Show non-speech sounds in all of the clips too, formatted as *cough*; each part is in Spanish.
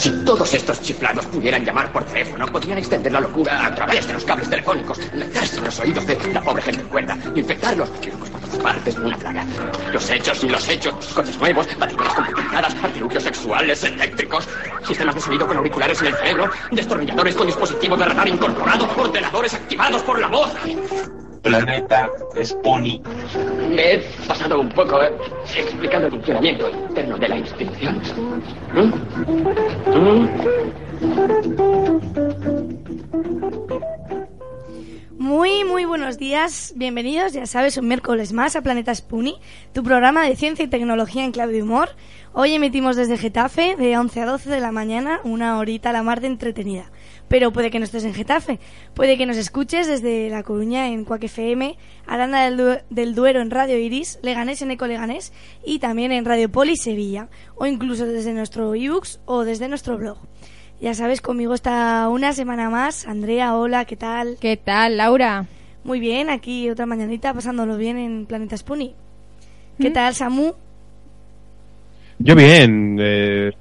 Si todos estos chiflados pudieran llamar por teléfono, podrían extender la locura a través de los cables telefónicos, meterse en los oídos de la pobre gente cuerda, infectarlos, por todas partes, una plaga. Los hechos y los hechos, coches nuevos, baterías computadoras, artilugios sexuales, eléctricos, sistemas de sonido con auriculares en el cerebro, destornilladores con dispositivos de radar incorporado, ordenadores activados por la voz. Planeta es Pony. Me he pasado un poco eh, explicando el funcionamiento interno de la institución. ¿Mm? Muy, muy buenos días. Bienvenidos, ya sabes, un miércoles más a Planeta Spoonie, tu programa de ciencia y tecnología en clave de humor. Hoy emitimos desde Getafe de 11 a 12 de la mañana, una horita a la mar de entretenida. Pero puede que no estés en Getafe, puede que nos escuches desde La Coruña en Cuac FM, Aranda del, Du- del Duero en Radio Iris, Leganés en Eco Leganés y también en Radio Poli Sevilla, o incluso desde nuestro ebooks o desde nuestro blog. Ya sabes, conmigo está una semana más. Andrea, hola, ¿qué tal? ¿Qué tal, Laura? Muy bien, aquí otra mañanita pasándolo bien en Planeta Spoonie. ¿Qué ¿Mm? tal, Samu? Yo bien, eh,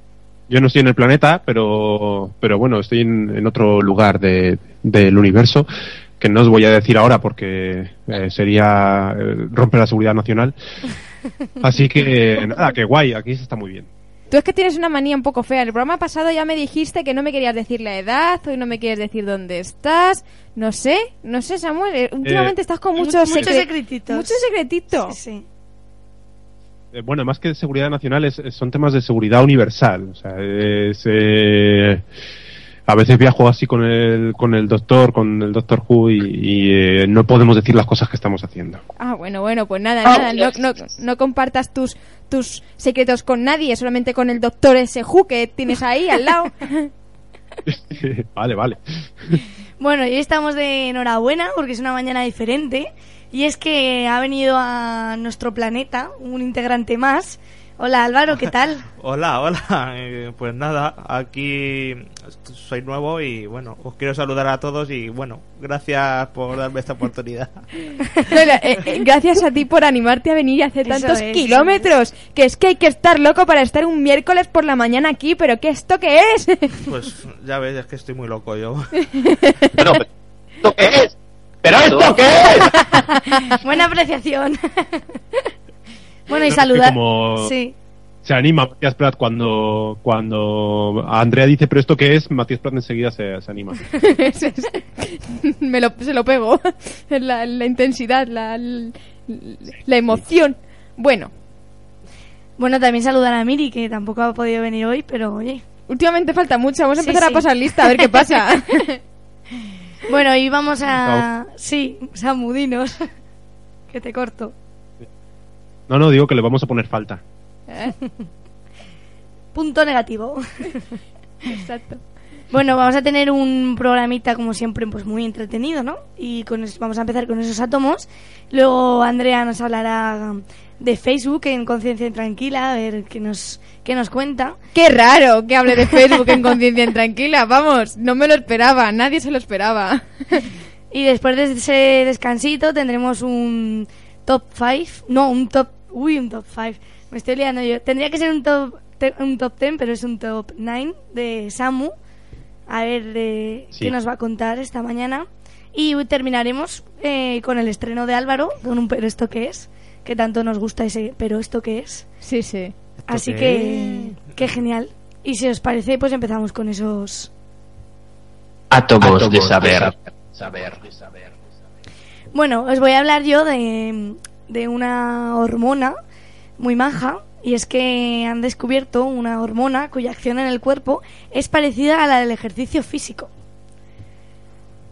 yo no estoy en el planeta, pero, pero bueno, estoy en, en otro lugar de- del universo que no os voy a decir ahora porque eh, sería eh, romper la seguridad nacional. *laughs* Así que nada, que guay, aquí se está muy bien. Tú es que tienes una manía un poco fea. En el programa pasado ya me dijiste que no me querías decir la edad, hoy no me quieres decir dónde estás. No sé, no sé, Samuel. eh, Últimamente estás con muchos, muchos secre- secretitos. Muchos secretitos. Sí, sí. Eh, bueno, más que de seguridad nacional, es- es- son temas de seguridad universal. O sea, es, eh, a veces viajo así con el, con el doctor, con el doctor Who, y, y, eh, no podemos decir las cosas que estamos haciendo. Ah, bueno, bueno, pues nada, nada. No, no, no compartas tus, tus secretos con nadie, solamente con el doctor ese Who que tienes ahí al lado. *laughs* vale, vale. Bueno, y hoy estamos de enhorabuena porque es una mañana diferente. Y es que ha venido a nuestro planeta un integrante más. Hola Álvaro, ¿qué tal? *laughs* Hola, hola. Eh, pues nada, aquí soy nuevo y bueno, os quiero saludar a todos y bueno, gracias por darme esta oportunidad. *laughs* Bueno, eh, eh, gracias a ti por animarte a venir y hacer Eso tantos es, kilómetros. Que es que hay que estar loco para estar un miércoles por la mañana aquí, pero ¿qué esto qué es? Pues ya ves, es que estoy muy loco yo. Bueno, *laughs* pero ¿esto qué es? ¿Pero esto qué es? *laughs* Buena apreciación. *laughs* bueno, y saludar. como Sí. se anima Matías Prat cuando, cuando Andrea dice, pero esto qué es, Matías Prat enseguida se, se anima. *laughs* Me lo, se lo pego. La, la intensidad, la, la emoción. Bueno, Bueno, también saludar a Miri, que tampoco ha podido venir hoy, pero oye. últimamente falta mucho. Vamos a Sí, empezar sí. a pasar lista a ver qué pasa. Bueno, y vamos a... Sí, Samu, dinos. *laughs* que te corto. No, no, digo que le vamos a poner falta. *laughs* Punto negativo. *laughs* Exacto. Bueno, vamos a tener un programita como siempre pues muy entretenido, ¿no? Y con vamos a empezar con esos átomos. Luego Andrea nos hablará de Facebook en Conciencia Intranquila, a ver qué nos qué nos cuenta. Qué raro que hable de Facebook en Conciencia Intranquila. Vamos, no me lo esperaba. Nadie se lo esperaba. *laughs* Y después de ese descansito tendremos un top 5, no, un top, uy, un top 5. Me estoy liando yo. Tendría que ser un top un top 10, pero es un top 9 de Samu. A ver eh, Sí. qué nos va a contar esta mañana. Y terminaremos eh, con el estreno de Álvaro, con un pero esto que es, que tanto nos gusta ese pero esto que es. Sí, sí. Así qué que, qué genial. Y si os parece, pues empezamos con esos... Átomos de saber. Saber. Bueno, os voy a hablar yo de, de una hormona muy maja y es que han descubierto una hormona cuya acción en el cuerpo es parecida a la del ejercicio físico.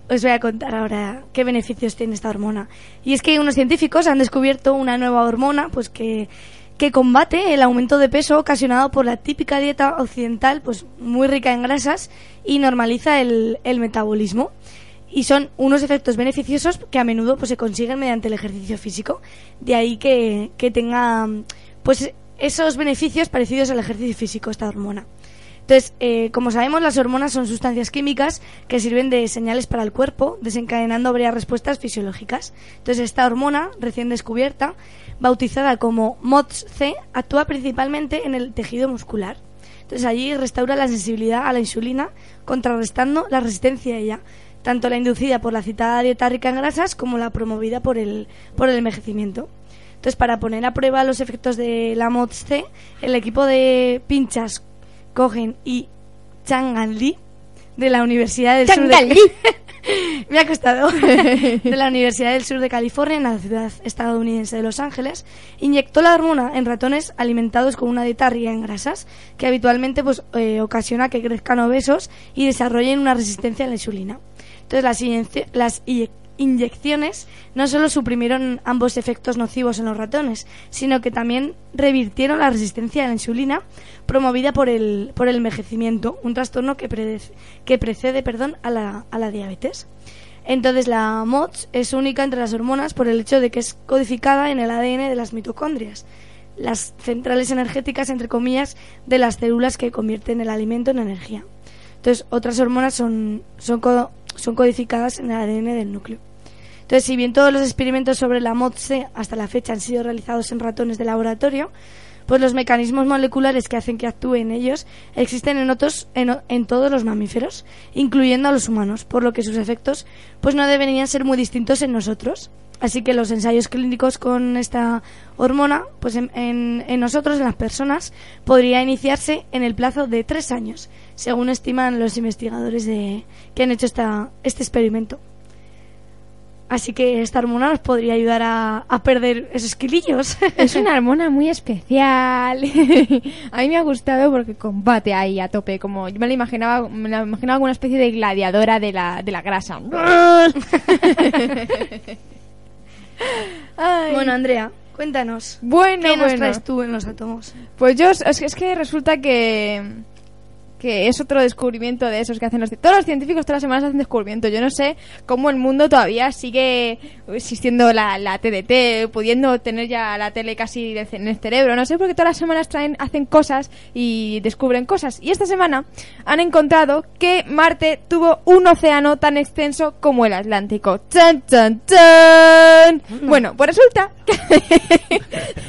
Os voy a contar ahora qué beneficios tiene esta hormona. Y es que unos científicos han descubierto una nueva hormona pues que, que combate el aumento de peso ocasionado por la típica dieta occidental pues muy rica en grasas y normaliza el, el metabolismo y son unos efectos beneficiosos que a menudo pues se consiguen mediante el ejercicio físico de ahí que, que tenga pues esos beneficios parecidos al ejercicio físico esta hormona. Entonces eh, como sabemos las hormonas son sustancias químicas que sirven de señales para el cuerpo desencadenando varias respuestas fisiológicas. Entonces esta hormona recién descubierta bautizada como MOTS-C actúa principalmente en el tejido muscular. Entonces allí restaura la sensibilidad a la insulina contrarrestando la resistencia a ella tanto la inducida por la citada dieta rica en grasas como la promovida por el, por el envejecimiento. Entonces, para poner a prueba los efectos de la MOTS-C, el equipo de pinchas Cogen y Changan Lee de la Universidad del Sur de *laughs* Me ha costado. *laughs* de la Universidad del Sur de California, en la ciudad estadounidense de Los Ángeles, inyectó la hormona en ratones alimentados con una dieta rica en grasas, que habitualmente pues, eh, ocasiona que crezcan obesos y desarrollen una resistencia a la insulina. Entonces las, las inyecciones no solo suprimieron ambos efectos nocivos en los ratones, sino que también revirtieron la resistencia a la insulina promovida por el, por el envejecimiento, un trastorno que, que precede perdón, a, la, a la diabetes. Entonces la MOTS es única entre las hormonas por el hecho de que es codificada en el ADN de las mitocondrias, las centrales energéticas, entre comillas, de las células que convierten el alimento en energía. Entonces, otras hormonas son, son, son codificadas en el ADN del núcleo. Entonces, si bien todos los experimentos sobre la MOTS-C hasta la fecha han sido realizados en ratones de laboratorio, pues los mecanismos moleculares que hacen que actúen ellos existen en otros en, en todos los mamíferos, incluyendo a los humanos, por lo que sus efectos pues no deberían ser muy distintos en nosotros. Así que los ensayos clínicos con esta hormona, pues en- en nosotros, en las personas, podría iniciarse en el plazo de tres años, según estiman los investigadores de, que han hecho esta, este experimento. Así que esta hormona nos podría ayudar a, a perder esos kilillos. *laughs* Es una hormona muy especial. *laughs* a mí me ha gustado porque combate ahí a tope. Como yo me la imaginaba, me la imaginaba como una especie de gladiadora de la, de la grasa. *laughs* Ay. Bueno, Andrea, cuéntanos. Bueno, ¿Qué nos bueno. traes tú en los átomos? Pues yo, es que, es que resulta que que es otro descubrimiento de esos que hacen los... Todos los científicos todas las semanas hacen descubrimientos. Yo no sé cómo el mundo todavía sigue existiendo la, la TDT, pudiendo tener ya la tele casi en el cerebro. No sé, porque todas las semanas traen, hacen cosas y descubren cosas. Y esta semana han encontrado que Marte tuvo un océano tan extenso como el Atlántico. ¡Chan, chan, chan! Bueno, pues resulta que *laughs*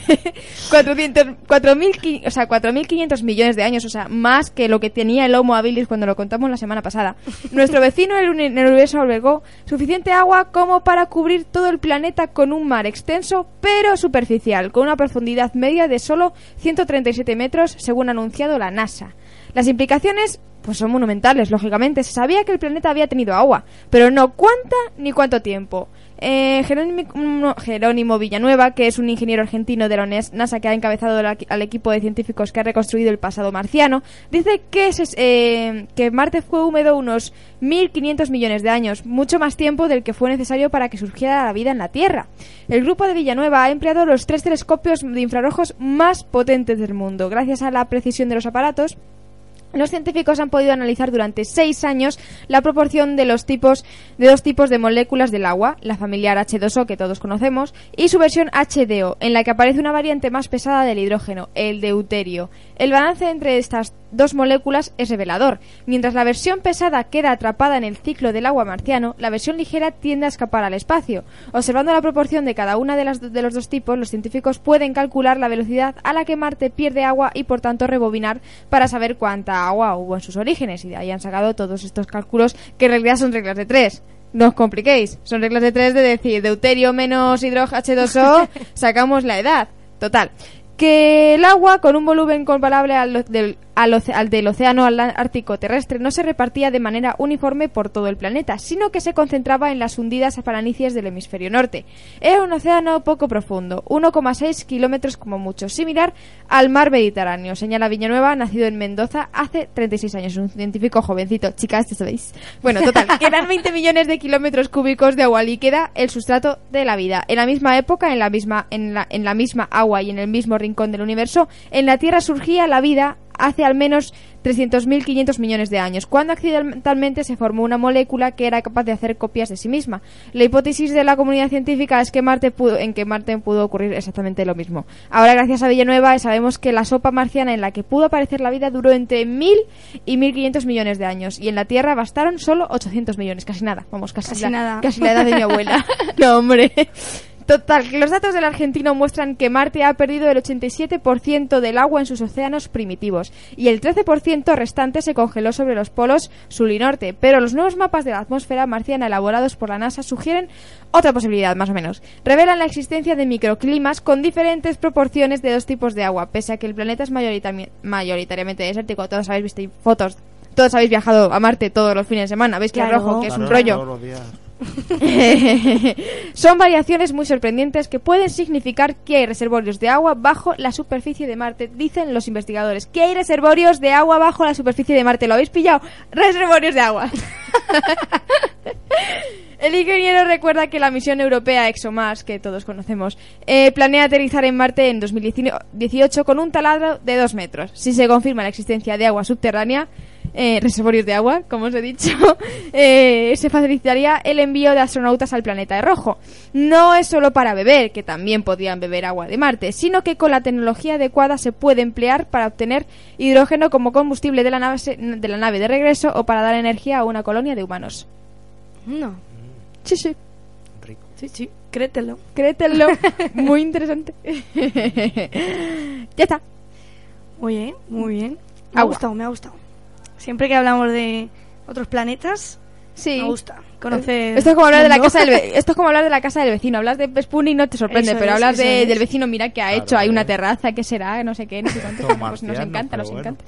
*laughs* 400, 4.500 o sea, 4.500 millones de años, o sea, más que lo que tenía el Homo habilis cuando lo contamos la semana pasada. *laughs* Nuestro vecino en el uni- el universo albergó suficiente agua como para cubrir todo el planeta con un mar extenso pero superficial, con una profundidad media de solo 137 metros, según ha anunciado la NASA. Las implicaciones pues son monumentales, lógicamente. Se sabía que el planeta había tenido agua, pero no cuánta ni cuánto tiempo. Eh, Jerónimo, Jerónimo Villanueva, que es un ingeniero argentino de la NASA que ha encabezado al equipo de científicos que ha reconstruido el pasado marciano, dice que, eh, que Marte fue húmedo unos 1.500 millones de años, mucho más tiempo del que fue necesario para que surgiera la vida en la Tierra. El grupo de Villanueva ha empleado los tres telescopios de infrarrojos más potentes del mundo. Gracias a la precisión de los aparatos, los científicos han podido analizar durante seis años la proporción de los tipos de dos tipos de moléculas del agua, la familiar H2O que todos conocemos y su versión HDO, en la que aparece una variante más pesada del hidrógeno, el deuterio. El balance entre estas dos moléculas es revelador. Mientras la versión pesada queda atrapada en el ciclo del agua marciano, la versión ligera tiende a escapar al espacio. Observando la proporción de cada una de, las, de los dos tipos, los científicos pueden calcular la velocidad a la que Marte pierde agua y por tanto rebobinar para saber cuánta agua hubo en sus orígenes. Y de ahí han sacado todos estos cálculos que en realidad son reglas de tres. No os compliquéis, son reglas de tres de decir deuterio menos hidrógeno H2O, *laughs* sacamos la edad. Total. que el agua, con un volumen comparable al, del, al, del océano ártico terrestre, no se repartía de manera uniforme por todo el planeta, sino que se concentraba en las hundidas planicies del hemisferio norte. Era un océano poco profundo, 1,6 kilómetros como mucho, similar al mar Mediterráneo, señala Villanueva, nacido en Mendoza hace 36 años, un científico jovencito. Chicas, ¿te sabéis? Bueno, total, *laughs* quedan 20 millones de kilómetros cúbicos de agua líquida, el sustrato de la vida. En la misma época, en la misma, en la, en la misma agua y en el mismo rincón del universo, en la Tierra surgía la vida hace al menos 300.500 millones de años, cuando accidentalmente se formó una molécula que era capaz de hacer copias de sí misma. La hipótesis de la comunidad científica es que Marte pudo, en que Marte pudo ocurrir exactamente lo mismo. Ahora, gracias a Villanueva, sabemos que la sopa marciana en la que pudo aparecer la vida duró entre 1.000 y 1.500 millones de años, y en la Tierra bastaron solo 800 millones, casi nada, vamos, casi, Casi la, nada. casi la edad de mi abuela. *laughs* no, hombre. Total, que los datos del argentino muestran que Marte ha perdido el 87% del agua en sus océanos primitivos y el 13% restante se congeló sobre los polos sur y norte. Pero los nuevos mapas de la atmósfera marciana elaborados por la NASA sugieren otra posibilidad, más o menos. Revelan la existencia de microclimas con diferentes proporciones de dos tipos de agua, pese a que el planeta es mayoritariamente desértico. Todos habéis visto fotos. Todos habéis viajado a Marte todos los fines de semana. Veis que es Claro. rojo, que es un rollo. *laughs* Son variaciones muy sorprendentes que pueden significar que hay reservorios de agua bajo la superficie de Marte, dicen los investigadores. Que hay reservorios de agua bajo la superficie de Marte. ¿Lo habéis pillado? Reservorios de agua. *laughs* El ingeniero recuerda que la misión europea ExoMars, que todos conocemos, eh, planea aterrizar en Marte en 2018 con un taladro de 2 metros. Si se confirma la existencia de agua subterránea, eh, reservorios de agua, como os he dicho, *laughs* eh, se facilitaría el envío de astronautas al planeta rojo. No es solo para beber, que también podrían beber agua de Marte, sino que con la tecnología adecuada se puede emplear para obtener hidrógeno como combustible de la nave, de la nave de regreso o para dar energía a una colonia de humanos. No. Sí, sí. Rico. Sí, sí. Créetelo. Créetelo. *laughs* Muy interesante. *laughs* ya está. Muy bien, muy bien. Me ha gustado, me ha gustado. Siempre que hablamos de otros planetas, Sí. me gusta conocer. Esto es como hablar de la casa del ve- *laughs* esto es como hablar de la casa del vecino. Hablas de Spoonie y no te sorprende, Eso pero es, hablas eso de- es. del vecino, mira que ha Claro, hecho, hay una eh. terraza, ¿qué será? No sé qué, no sé cuánto. Todo Pues nos marciano, encanta, pero nos bueno. encanta.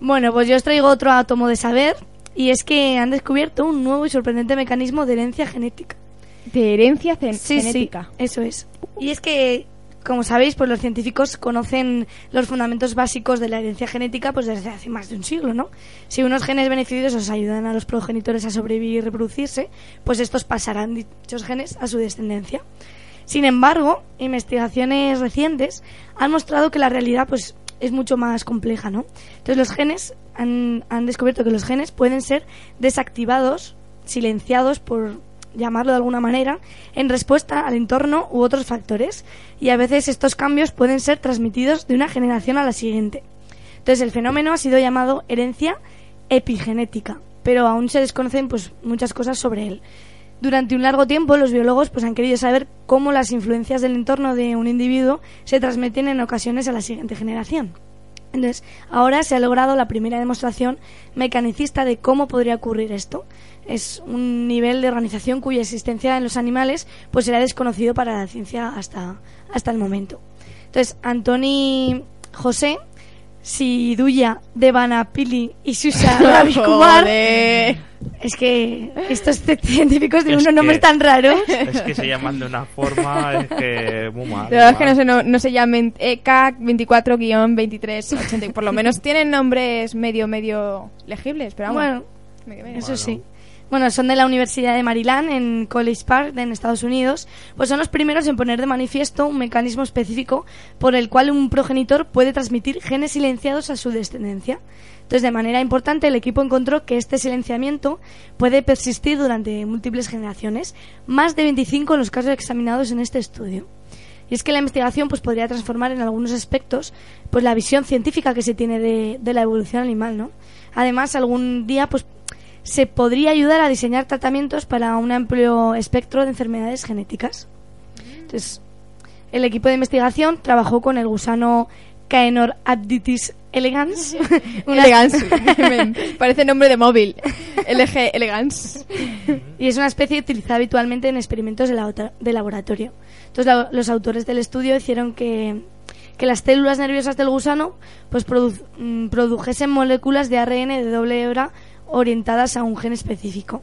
Bueno, pues yo os traigo otro átomo de saber. Y es que han descubierto un nuevo y sorprendente mecanismo de herencia genética. De herencia cen- Sí, genética. sí, eso es. Y es que, como sabéis, pues los científicos conocen los fundamentos básicos de la herencia genética pues desde hace más de un siglo, ¿no? Si unos genes beneficiosos ayudan a los progenitores a sobrevivir y reproducirse, pues estos pasarán dichos genes a su descendencia. Sin embargo, investigaciones recientes han mostrado que la realidad pues es mucho más compleja, ¿no? Entonces los genes han, han descubierto que los genes pueden ser desactivados, silenciados por llamarlo de alguna manera, en respuesta al entorno u otros factores, y a veces estos cambios pueden ser transmitidos de una generación a la siguiente. Entonces el fenómeno ha sido llamado herencia epigenética, pero aún se desconocen pues muchas cosas sobre él. Durante un largo tiempo los biólogos pues han querido saber cómo las influencias del entorno de un individuo se transmiten en ocasiones a la siguiente generación. Entonces, ahora se ha logrado la primera demostración mecanicista de cómo podría ocurrir esto. Es un nivel de organización cuya existencia en los animales pues era desconocido para la ciencia hasta, hasta el momento. Entonces, Antoni José, Siduya Devanapili y Susa *laughs* Ravikumar es que estos *laughs* científicos tienen Es unos nombres tan raros. Es que se llaman de una forma, es que muy mal. La verdad es que no se, no, no se llamen E EK24-2380. Por lo menos tienen nombres medio, medio legibles, pero vamos. Bueno, medio, medio. eso sí. Bueno, son de la Universidad de Maryland en College Park, en Estados Unidos. Pues son los primeros en poner de manifiesto un mecanismo específico por el cual un progenitor puede transmitir genes silenciados a su descendencia. Entonces, de manera importante, el equipo encontró que este silenciamiento puede persistir durante múltiples generaciones, más de 25 en los casos examinados en este estudio. Y es que la investigación pues podría transformar en algunos aspectos pues la visión científica que se tiene de, de la evolución animal, ¿no? Además, algún día pues se podría ayudar a diseñar tratamientos para un amplio espectro de enfermedades genéticas. Entonces, el equipo de investigación trabajó con el gusano Caenor abditis elegans. *laughs* Elegance. *laughs* Parece nombre de móvil. LG Elegance. y es una especie utilizada habitualmente en experimentos de, la- de laboratorio. Entonces, la- los autores del estudio hicieron que que las células nerviosas del gusano pues produ- mm, produjesen moléculas de ARN de doble hebra orientadas a un gen específico.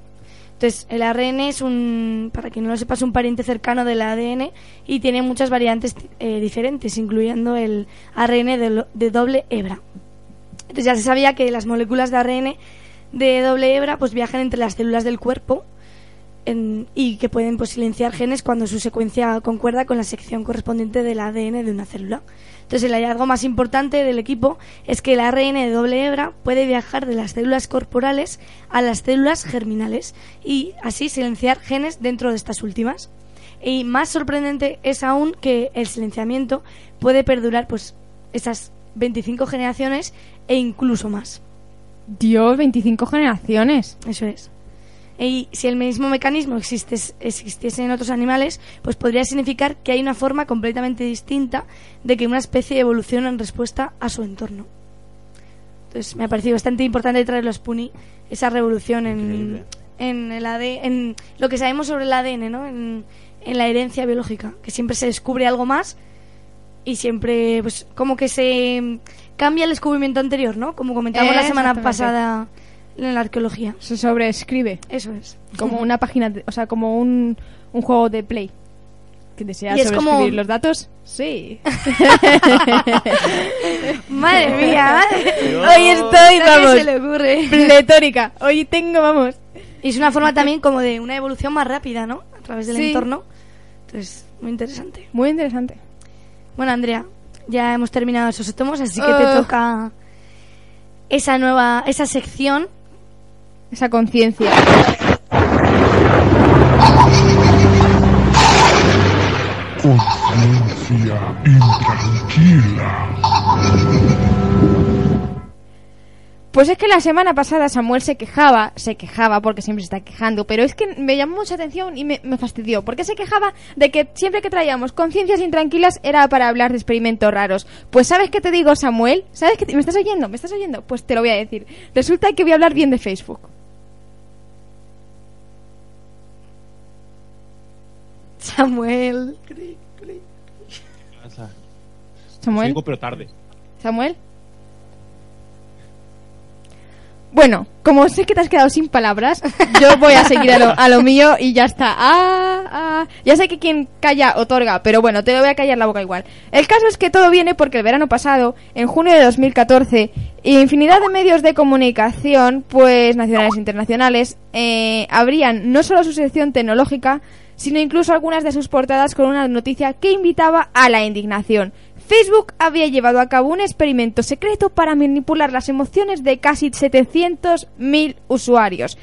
Entonces, el ARN es un, para quien no lo sepa, es un pariente cercano del ADN y tiene muchas variantes eh, diferentes, incluyendo el ARN de, de doble hebra. Entonces ya se sabía que las moléculas de ARN de doble hebra pues viajan entre las células del cuerpo y que pueden pues, silenciar genes cuando su secuencia concuerda con la sección correspondiente del ADN de una célula. Entonces el hallazgo más importante del equipo es que el ARN de doble hebra puede viajar de las células corporales a las células germinales y así silenciar genes dentro de estas últimas. Y más sorprendente es aún que el silenciamiento puede perdurar pues esas 25 generaciones e incluso más. Dios, 25 generaciones. Eso es. Y si el mismo mecanismo existes- existiese en otros animales, pues podría significar que hay una forma completamente distinta de que una especie evoluciona en respuesta a su entorno. Entonces me ha parecido bastante importante traer los Puni esa revolución en, en el AD, en lo que sabemos sobre el ADN, ¿no? En, en la herencia biológica, que siempre se descubre algo más y siempre, pues, como que se cambia el descubrimiento anterior, ¿no? Como comentamos la semana pasada en la arqueología. Se sobreescribe. Eso es. Como una página, de- o sea, como un, un juego de Play. ¿Que desea Y es sobreescribir como- los datos? Sí. *laughs* Madre mía. Hoy estoy, ¿a qué vamos, se le ocurre? pletórica. Hoy tengo, vamos. Y es una forma también como de una evolución más rápida, ¿no? A través del Sí. entorno. Entonces, muy interesante. Muy interesante. Bueno, Andrea, ya hemos terminado esos átomos, así que te Ah. toca esa nueva, esa sección. Esa conciencia. Conciencia intranquila. Pues es que la semana pasada Samuel se quejaba, se quejaba porque siempre se está quejando, pero es que me llamó mucha atención y me, me fastidió, porque se quejaba de que siempre que traíamos conciencias intranquilas era para hablar de experimentos raros. Pues ¿sabes qué te digo, Samuel? ¿Sabes qué te- me estás oyendo? ¿Me estás oyendo? Pues te lo voy a decir. Resulta que voy a hablar bien de Facebook. Samuel. Samuel. Sigo, pero tarde. Samuel. Bueno, como sé que te has quedado sin palabras, *laughs* yo voy a seguir a lo, a lo mío y ya está. Ah, ah. Ya sé que quien calla otorga, pero bueno, te lo voy a callar la boca igual. El caso es que todo viene porque el verano pasado, en junio de 2014, infinidad de medios de comunicación, pues nacionales e internacionales, eh, abrían no solo su sección tecnológica, sino incluso algunas de sus portadas con una noticia que invitaba a la indignación. Facebook había llevado a cabo un experimento secreto para manipular las emociones de casi 700.000 usuarios.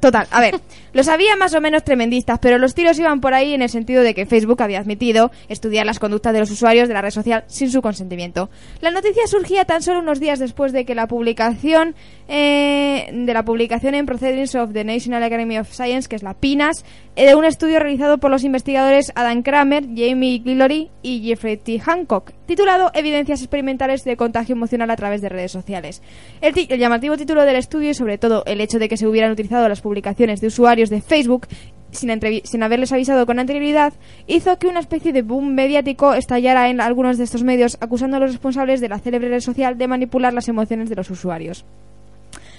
Total, a ver, *laughs* los había más o menos tremendistas, pero los tiros iban por ahí en el sentido de que Facebook había admitido estudiar las conductas de los usuarios de la red social sin su consentimiento. La noticia surgía tan solo unos días después de que la publicación eh, de la publicación en Proceedings of the National Academy of Science, que es la PINAS, eh, de un estudio realizado por los investigadores Adam Kramer, Jamie Guillory y Jeffrey T. Hancock, titulado Evidencias experimentales de contagio emocional a través de redes sociales. El llamativo título del estudio y sobre todo el hecho de que se hubieran utilizado las publicaciones de usuarios de Facebook sin, sin haberles avisado con anterioridad, hizo que una especie de boom mediático estallara en algunos de estos medios acusando a los responsables de la célebre red social de manipular las emociones de los usuarios.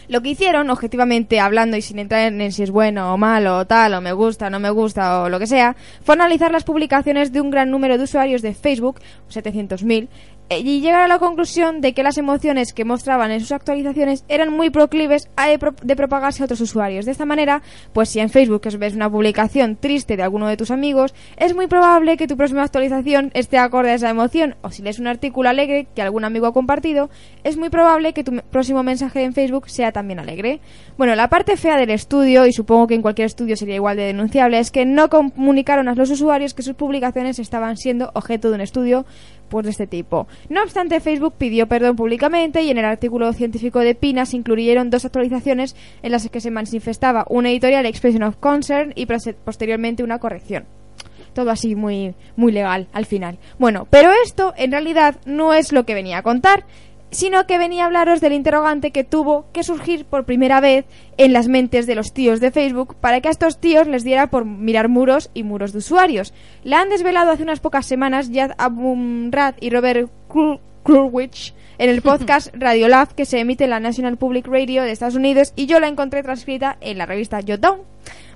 Lo que hicieron, objetivamente hablando y sin entrar en si es bueno o malo o tal, o me gusta, no me gusta o lo que sea, fue analizar las publicaciones de un gran número de usuarios de Facebook, 700.000, eh, y llegar a la conclusión de que las emociones que mostraban en sus actualizaciones eran muy proclives a de, pro- de propagarse a otros usuarios. De esta manera, pues si en Facebook ves una publicación triste de alguno de tus amigos, es muy probable que tu próxima actualización esté acorde a esa emoción, o si lees un artículo alegre que algún amigo ha compartido, es muy probable que tu próximo mensaje en Facebook sea también alegre. Bueno, la parte fea del estudio, y supongo que en cualquier estudio sería igual de denunciable, es que no comunicaron a los usuarios que sus publicaciones estaban siendo objeto de un estudio de este tipo. No obstante, Facebook pidió perdón públicamente y en el artículo científico de Pina se incluyeron dos actualizaciones en las que se manifestaba una editorial expression of concern y posteriormente una corrección. Todo así muy, muy legal al final. Bueno, pero esto en realidad no es lo que venía a contar, sino que venía a hablaros del interrogante que tuvo que surgir por primera vez en las mentes de los tíos de Facebook para que a estos tíos les diera por mirar muros y muros de usuarios. La han desvelado hace unas pocas semanas Yad Abumrad y Robert Krul- Krulwich en el *laughs* podcast Radiolab que se emite en la National Public Radio de Estados Unidos y yo la encontré transcrita en la revista Jotdown.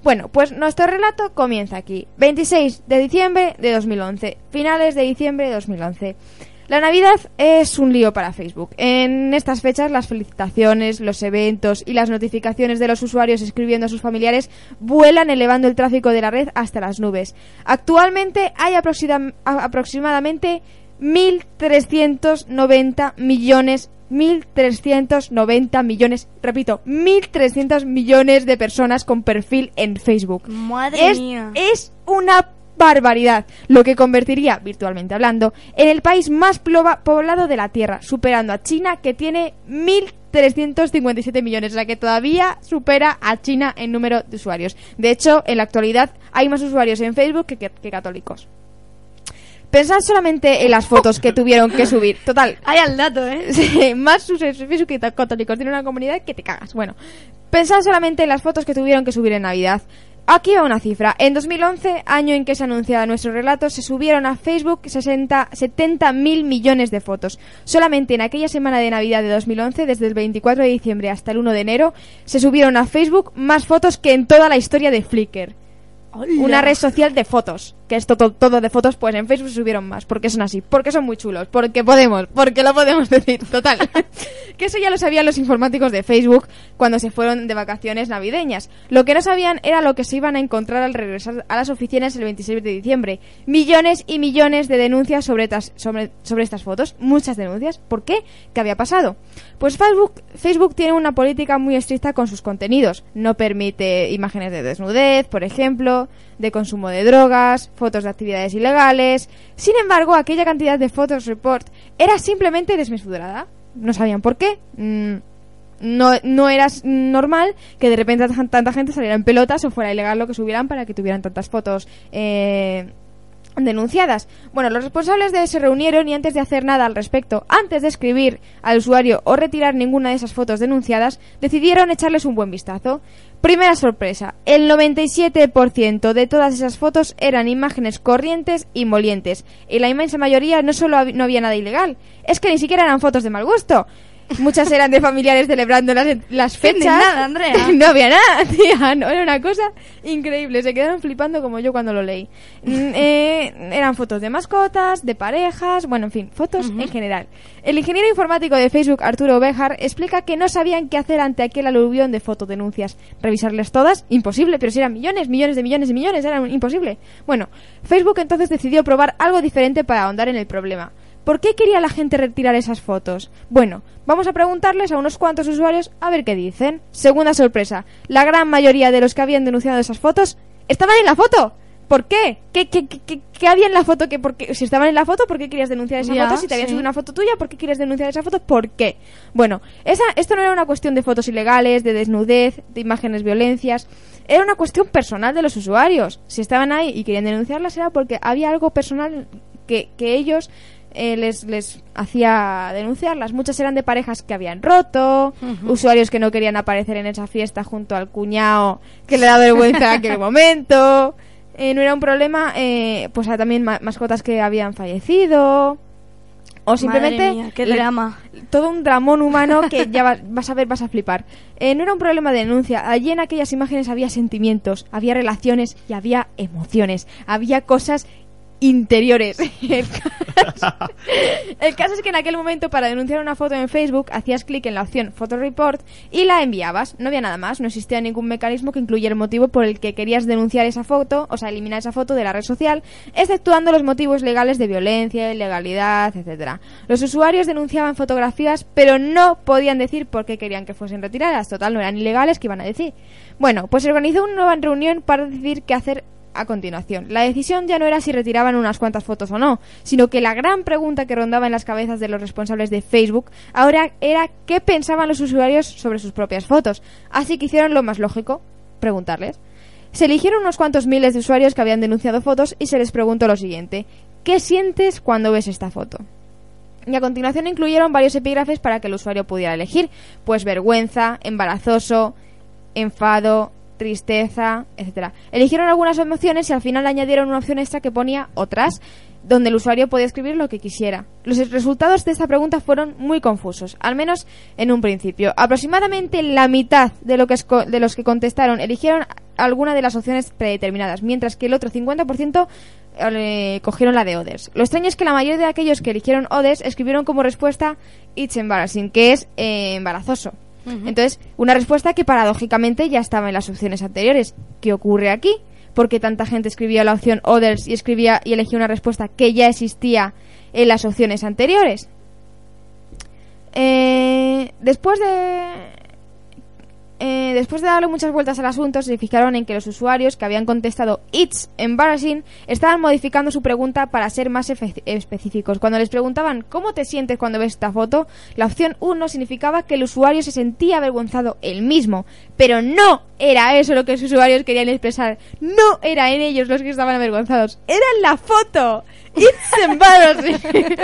Bueno, pues nuestro relato comienza aquí. 26 de diciembre de 2011. Finales de diciembre de 2011. La Navidad es un lío para Facebook. En estas fechas las felicitaciones, los eventos y las notificaciones de los usuarios escribiendo a sus familiares vuelan elevando el tráfico de la red hasta las nubes. Actualmente hay aproxima- aproximadamente 1.390 millones 1.390 millones, repito, 1.300 millones de personas con perfil en Facebook. Madre es, mía. es una barbaridad, lo que convertiría, virtualmente hablando, en el país más poblado de la Tierra, superando a China, que tiene 1.357 millones, o sea que todavía supera a China en número de usuarios. De hecho, en la actualidad hay más usuarios en Facebook que, que- que católicos. Pensad solamente en las fotos que tuvieron que subir. Total, *laughs* Hay al dato, ¿eh? *laughs* Sí, más usuarios en Facebook que católicos. Tiene una comunidad que te cagas. Bueno, pensad solamente en las fotos que tuvieron que subir en Navidad. Aquí va una cifra. En 2011, año en que se anunciaba nuestro relato, se subieron a Facebook 60, 70 mil millones de fotos. Solamente en aquella semana de Navidad de 2011, desde el 24 de diciembre hasta el 1 de enero, se subieron a Facebook más fotos que en toda la historia de Flickr. Una red social de fotos. Que es todo, todo de fotos, pues en Facebook subieron más. Porque son así. Porque son muy chulos. Porque podemos. Porque lo podemos *laughs* decir. Total. que eso ya lo sabían los informáticos de Facebook cuando se fueron de vacaciones navideñas. Lo que no sabían era lo que se iban a encontrar al regresar a las oficinas el 26 de diciembre. Millones y millones de denuncias sobre, tas- sobre, sobre estas fotos. Muchas denuncias. ¿Por qué? ¿Qué había pasado? Pues Facebook, Facebook tiene una política muy estricta con sus contenidos. No permite imágenes de desnudez, por ejemplo, de consumo de drogas, fotos de actividades ilegales. Sin embargo, aquella cantidad de fotos report era simplemente desmesurada. No sabían por qué. Mm, no, no era normal que de repente tan- tanta gente saliera en pelotas o fuera ilegal lo que subieran para que tuvieran tantas fotos eh, denunciadas. Bueno, los responsables de se reunieron y antes de hacer nada al respecto, antes de escribir al usuario o retirar ninguna de esas fotos denunciadas, decidieron echarles un buen vistazo. Primera sorpresa, el 97% de todas esas fotos eran imágenes corrientes y molientes. Y la inmensa mayoría no solo no había nada ilegal, es que ni siquiera eran fotos de mal gusto. Muchas eran de familiares celebrando las, las fechas. indignada, Andrea. *laughs* no había nada, *laughs* tía. No, era una cosa increíble. Se quedaron flipando como yo cuando lo leí. Mm, eh, eran fotos de mascotas, de parejas, bueno, en fin, fotos en general. El ingeniero informático de Facebook, Arturo Bejar, explica que no sabían qué hacer ante aquel aluvión de fotodenuncias. ¿Revisarles todas? Imposible, pero si eran millones, millones de millones de millones, era imposible. Bueno, Facebook entonces decidió probar algo diferente para ahondar en el problema. ¿Por qué quería la gente retirar esas fotos? Bueno, vamos a preguntarles a unos cuantos usuarios a ver qué dicen. Segunda sorpresa, la gran mayoría de los que habían denunciado esas fotos estaban en la foto. ¿Por qué? ¿Qué, qué, qué- qué- qué había en la foto? que por qué? Si estaban en la foto, ¿por qué querías denunciar esa Ya, foto? Si te habían sí. subido una foto tuya, ¿por qué quieres denunciar esa foto? ¿Por qué? Bueno, esa, esto no era una cuestión de fotos ilegales, de desnudez, de imágenes violencias. Era una cuestión personal de los usuarios. Si estaban ahí y querían denunciarlas era porque había algo personal que, que ellos eh, les, les hacía denunciarlas. Muchas eran de parejas que habían roto, usuarios que no querían aparecer en esa fiesta junto al cuñado que le da vergüenza en aquel *laughs* momento. Eh, no era un problema, eh, pues también ma- mascotas que habían fallecido. O simplemente Madre mía, qué drama. todo un dramón humano que ya va- *laughs* vas a ver, vas a flipar. Eh, no era un problema de denuncia. Allí en aquellas imágenes había sentimientos, había relaciones y había emociones. Había cosas interiores. *laughs* El caso, el caso es que en aquel momento para denunciar una foto en Facebook hacías clic en la opción Photo Report y la enviabas. No había nada más, no existía ningún mecanismo que incluyera el motivo por el que querías denunciar esa foto, o sea, eliminar esa foto de la red social, exceptuando los motivos legales de violencia, ilegalidad, etcétera. Los usuarios denunciaban fotografías, pero no podían decir por qué querían que fuesen retiradas. Total, no eran ilegales, que iban a decir? Bueno, pues se organizó una nueva reunión para decidir qué hacer a continuación. La decisión ya no era si retiraban unas cuantas fotos o no, sino que la gran pregunta que rondaba en las cabezas de los responsables de Facebook ahora era qué pensaban los usuarios sobre sus propias fotos. Así que hicieron lo más lógico, preguntarles. Se eligieron unos cuantos miles de usuarios que habían denunciado fotos y se les preguntó lo siguiente. ¿Qué sientes cuando ves esta foto? Y a continuación incluyeron varios epígrafes para que el usuario pudiera elegir, pues vergüenza, embarazoso, enfado, tristeza, etcétera. Eligieron algunas emociones y al final añadieron una opción extra que ponía otras, donde el usuario podía escribir lo que quisiera. Los resultados de esta pregunta fueron muy confusos, al menos en un principio. Aproximadamente la mitad de, lo que de los que contestaron eligieron alguna de las opciones predeterminadas, mientras que el otro 50% eh, cogieron la de Others. Lo extraño es que la mayoría de aquellos que eligieron Others escribieron como respuesta It's embarrassing, que es eh, embarazoso. Entonces, una respuesta que paradójicamente ya estaba en las opciones anteriores. ¿Qué ocurre aquí? Porque tanta gente escribía la opción Others y escribía y elegía una respuesta que ya existía en las opciones anteriores. Eh, después de eh, después de darle muchas vueltas al asunto, se fijaron en que los usuarios que habían contestado It's embarrassing estaban modificando su pregunta para ser más específicos. Cuando les preguntaban ¿Cómo te sientes cuando ves esta foto? La opción 1 significaba que el usuario se sentía avergonzado él mismo. Pero no era eso lo que los usuarios querían expresar. No eran ellos los que estaban avergonzados. Era la foto. It's embarrassing.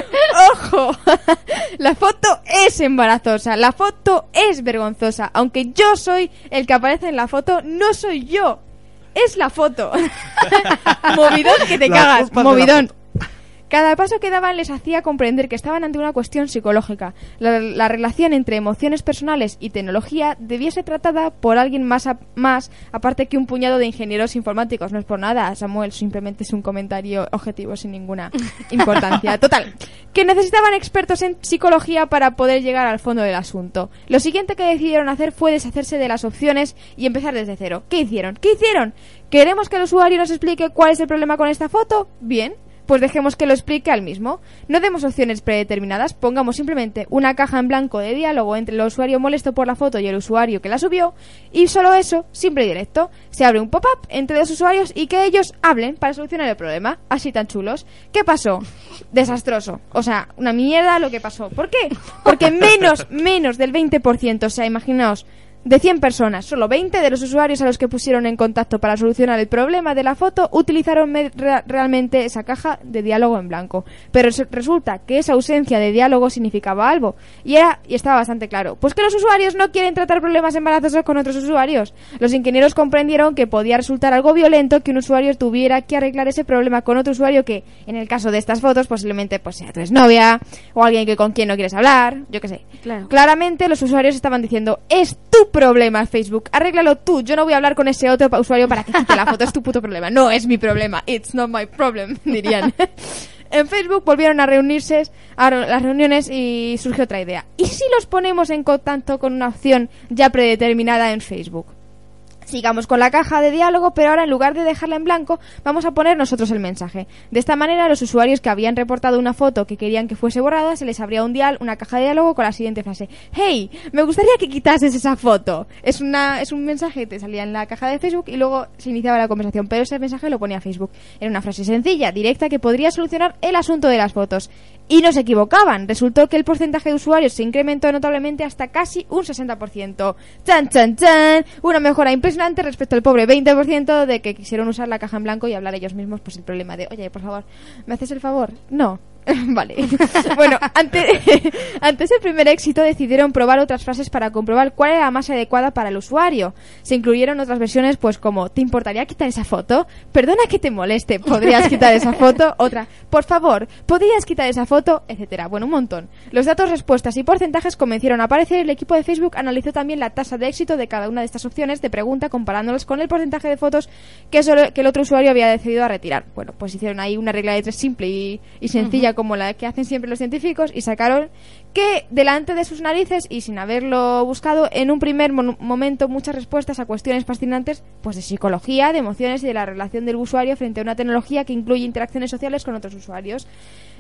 Ojo. La foto es embarazosa. La foto es vergonzosa. Aunque yo soy el que aparece en la foto, no soy yo. Es la foto. *laughs* movidón que te La cagas. Movidón. Cada paso que daban les hacía comprender que estaban ante una cuestión psicológica. La, la relación entre emociones personales y tecnología debía ser tratada por alguien más, a- más aparte que un puñado de ingenieros informáticos. No es por nada, Samuel, simplemente es un comentario objetivo sin ninguna importancia. *laughs* Total, que necesitaban expertos en psicología para poder llegar al fondo del asunto. Lo siguiente que decidieron hacer fue deshacerse de las opciones y empezar desde cero. ¿Qué hicieron? ¿Qué hicieron? ¿Queremos que el usuario nos explique cuál es el problema con esta foto? Bien, pues dejemos que lo explique al mismo. No demos opciones predeterminadas, pongamos simplemente una caja en blanco de diálogo entre el usuario molesto por la foto y el usuario que la subió, y solo eso, simple y directo. Se abre un pop-up entre dos usuarios y que ellos hablen para solucionar el problema. Así tan chulos. ¿Qué pasó? Desastroso. O sea, una mierda lo que pasó. ¿Por qué? Porque menos, menos del 20%, o sea, imaginaos, de 100 personas, solo 20 de los usuarios a los que pusieron en contacto para solucionar el problema de la foto utilizaron me- re- realmente esa caja de diálogo en blanco. Pero res- resulta que esa ausencia de diálogo significaba algo. Y, era, y estaba bastante claro. Pues que los usuarios no quieren tratar problemas embarazosos con otros usuarios. Los ingenieros comprendieron que podía resultar algo violento que un usuario tuviera que arreglar ese problema con otro usuario que, en el caso de estas fotos, posiblemente pues sea tu exnovia o alguien que con quien no quieres hablar, yo qué sé. Claro. Claramente los usuarios estaban diciendo, es tu problema Facebook, arréglalo tú, yo no voy a hablar con ese otro usuario para que quite la foto, es tu puto problema, no es mi problema, it's not my problem, *laughs* dirían. en Facebook volvieron a reunirse a las reuniones y surgió otra idea. ¿Y si los ponemos en contacto con una opción ya predeterminada en Facebook? Sigamos con la caja de diálogo, pero ahora en lugar de dejarla en blanco, vamos a poner nosotros el mensaje. De esta manera, los usuarios que habían reportado una foto que querían que fuese borrada, se les abría un dial, una caja de diálogo con la siguiente frase: Hey, me gustaría que quitases esa foto. Es una, es un mensaje que te salía en la caja de Facebook y luego se iniciaba la conversación, pero ese mensaje lo ponía Facebook. Era una frase sencilla, directa, que podría solucionar el asunto de las fotos. Y no se equivocaban. Resultó que el porcentaje de usuarios se incrementó notablemente hasta casi un 60%. ¡Chan, chan, chan! Una mejora impresionante respecto al pobre 20% de que quisieron usar la caja en blanco y hablar ellos mismos pues el problema de, oye, por favor, ¿me haces el favor? No. *laughs* vale. *laughs* bueno, ante, *laughs* ante ese primer éxito decidieron probar otras frases para comprobar cuál era la más adecuada para el usuario. Se incluyeron otras versiones pues como ¿te importaría quitar esa foto? Perdona que te moleste, ¿podrías quitar esa foto? Otra, por favor, ¿podrías quitar esa foto? Etcétera. Bueno, un montón. Los datos, respuestas y porcentajes comenzaron a aparecer. El equipo de Facebook analizó también la tasa de éxito de cada una de estas opciones de pregunta comparándolas con el porcentaje de fotos que, solo- que el otro usuario había decidido a retirar. Bueno, pues hicieron ahí una regla de tres simple y, y sencilla como la que hacen siempre los científicos y sacaron que delante de sus narices y sin haberlo buscado en un primer momento muchas respuestas a cuestiones fascinantes pues de psicología, de emociones y de la relación del usuario frente a una tecnología que incluye interacciones sociales con otros usuarios.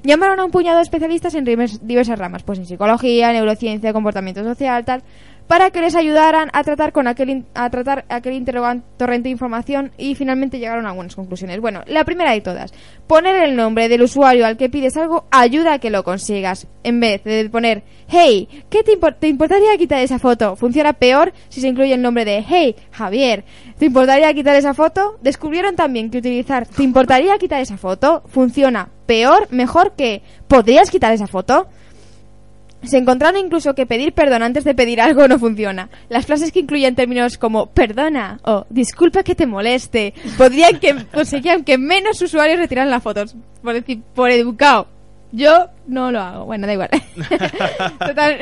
Llamaron a un puñado de especialistas en diversas ramas, pues en psicología, neurociencia, comportamiento social, tal, para que les ayudaran a tratar con aquel a tratar aquel interrogante torrente de información y finalmente llegaron a algunas conclusiones. Bueno, la primera de todas, poner el nombre del usuario al que pides algo ayuda a que lo consigas. En vez de poner Hey, ¿qué te, te importaría quitar esa foto? Funciona peor si se incluye el nombre de Hey, Javier, ¿te importaría quitar esa foto? Descubrieron también que utilizar ¿te importaría quitar esa foto? funciona peor, mejor que ¿podrías quitar esa foto? Se encontraron incluso que pedir perdón antes de pedir algo no funciona. Las frases que incluyen términos como perdona o disculpa que te moleste podrían que *laughs* conseguían que menos usuarios retiraran las fotos. Por decir, por educado. Yo no lo hago. Bueno, da igual. *laughs* Total.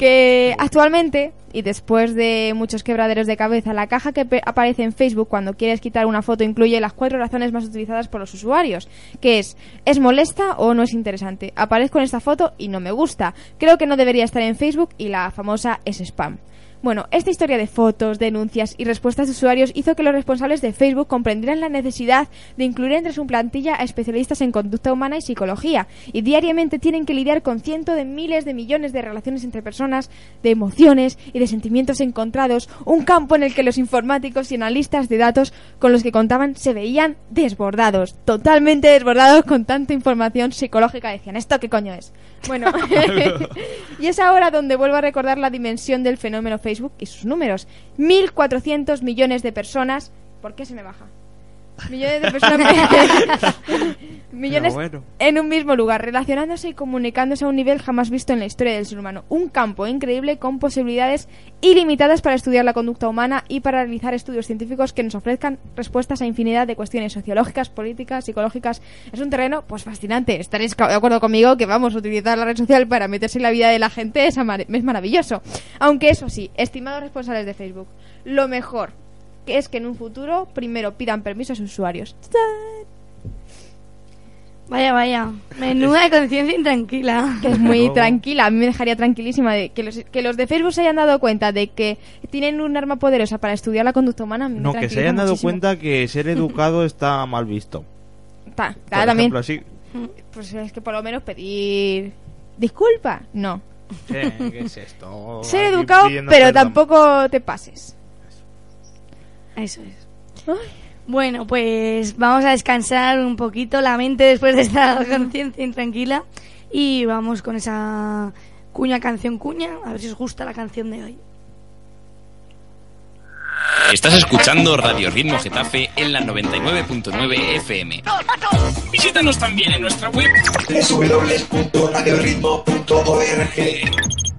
Que actualmente, y después de muchos quebraderos de cabeza, la caja que aparece en Facebook cuando quieres quitar una foto incluye las cuatro razones más utilizadas por los usuarios, que es ¿es molesta o no es interesante? Aparezco en esta foto y no me gusta. Creo que no debería estar en Facebook y la famosa es spam. Bueno, esta historia de fotos, denuncias y respuestas de usuarios hizo que los responsables de Facebook comprendieran la necesidad de incluir entre su plantilla a especialistas en conducta humana y psicología, y diariamente tienen que lidiar con cientos de miles de millones de relaciones entre personas, de emociones y de sentimientos encontrados, un campo en el que los informáticos y analistas de datos con los que contaban se veían desbordados, totalmente desbordados con tanta información psicológica. Decían, ¿esto qué coño es? Bueno, *laughs* *laughs* y es ahora donde vuelvo a recordar la dimensión del fenómeno Facebook y sus números. 1.400 millones de personas... ¿Por qué se me baja? Millones de personas... *laughs* millones Pero bueno. en un mismo lugar, relacionándose y comunicándose a un nivel jamás visto en la historia del ser humano. Un campo increíble con posibilidades ilimitadas para estudiar la conducta humana y para realizar estudios científicos que nos ofrezcan respuestas a infinidad de cuestiones sociológicas, políticas, psicológicas. Es un terreno, pues fascinante. Estaréis de acuerdo conmigo que vamos a utilizar la red social para meterse en la vida de la gente es, es maravilloso. Aunque eso sí, estimados responsables de Facebook, lo mejor que es que en un futuro primero pidan permiso a sus usuarios. Vaya, vaya. Menuda conciencia intranquila. que es muy *laughs* tranquila. A mí me dejaría tranquilísima de que los, que los de Facebook se hayan dado cuenta de que tienen un arma poderosa para estudiar la conducta humana. No, que se hayan dado muchísimo. cuenta que ser *laughs* educado está mal visto. Por claro, también. ejemplo, así. Pues es que por lo menos pedir disculpa. No. ¿Qué, qué es esto? Ser educado, pero perdón. tampoco te pases. Eso es. Bueno, pues vamos a descansar un poquito la mente después de esta conciencia intranquila y vamos con esa cuña canción cuña, a ver si os gusta la canción de hoy. Estás escuchando Radio Ritmo Getafe en la 99.9 FM. Visítanos también en nuestra web www.radioritmo.org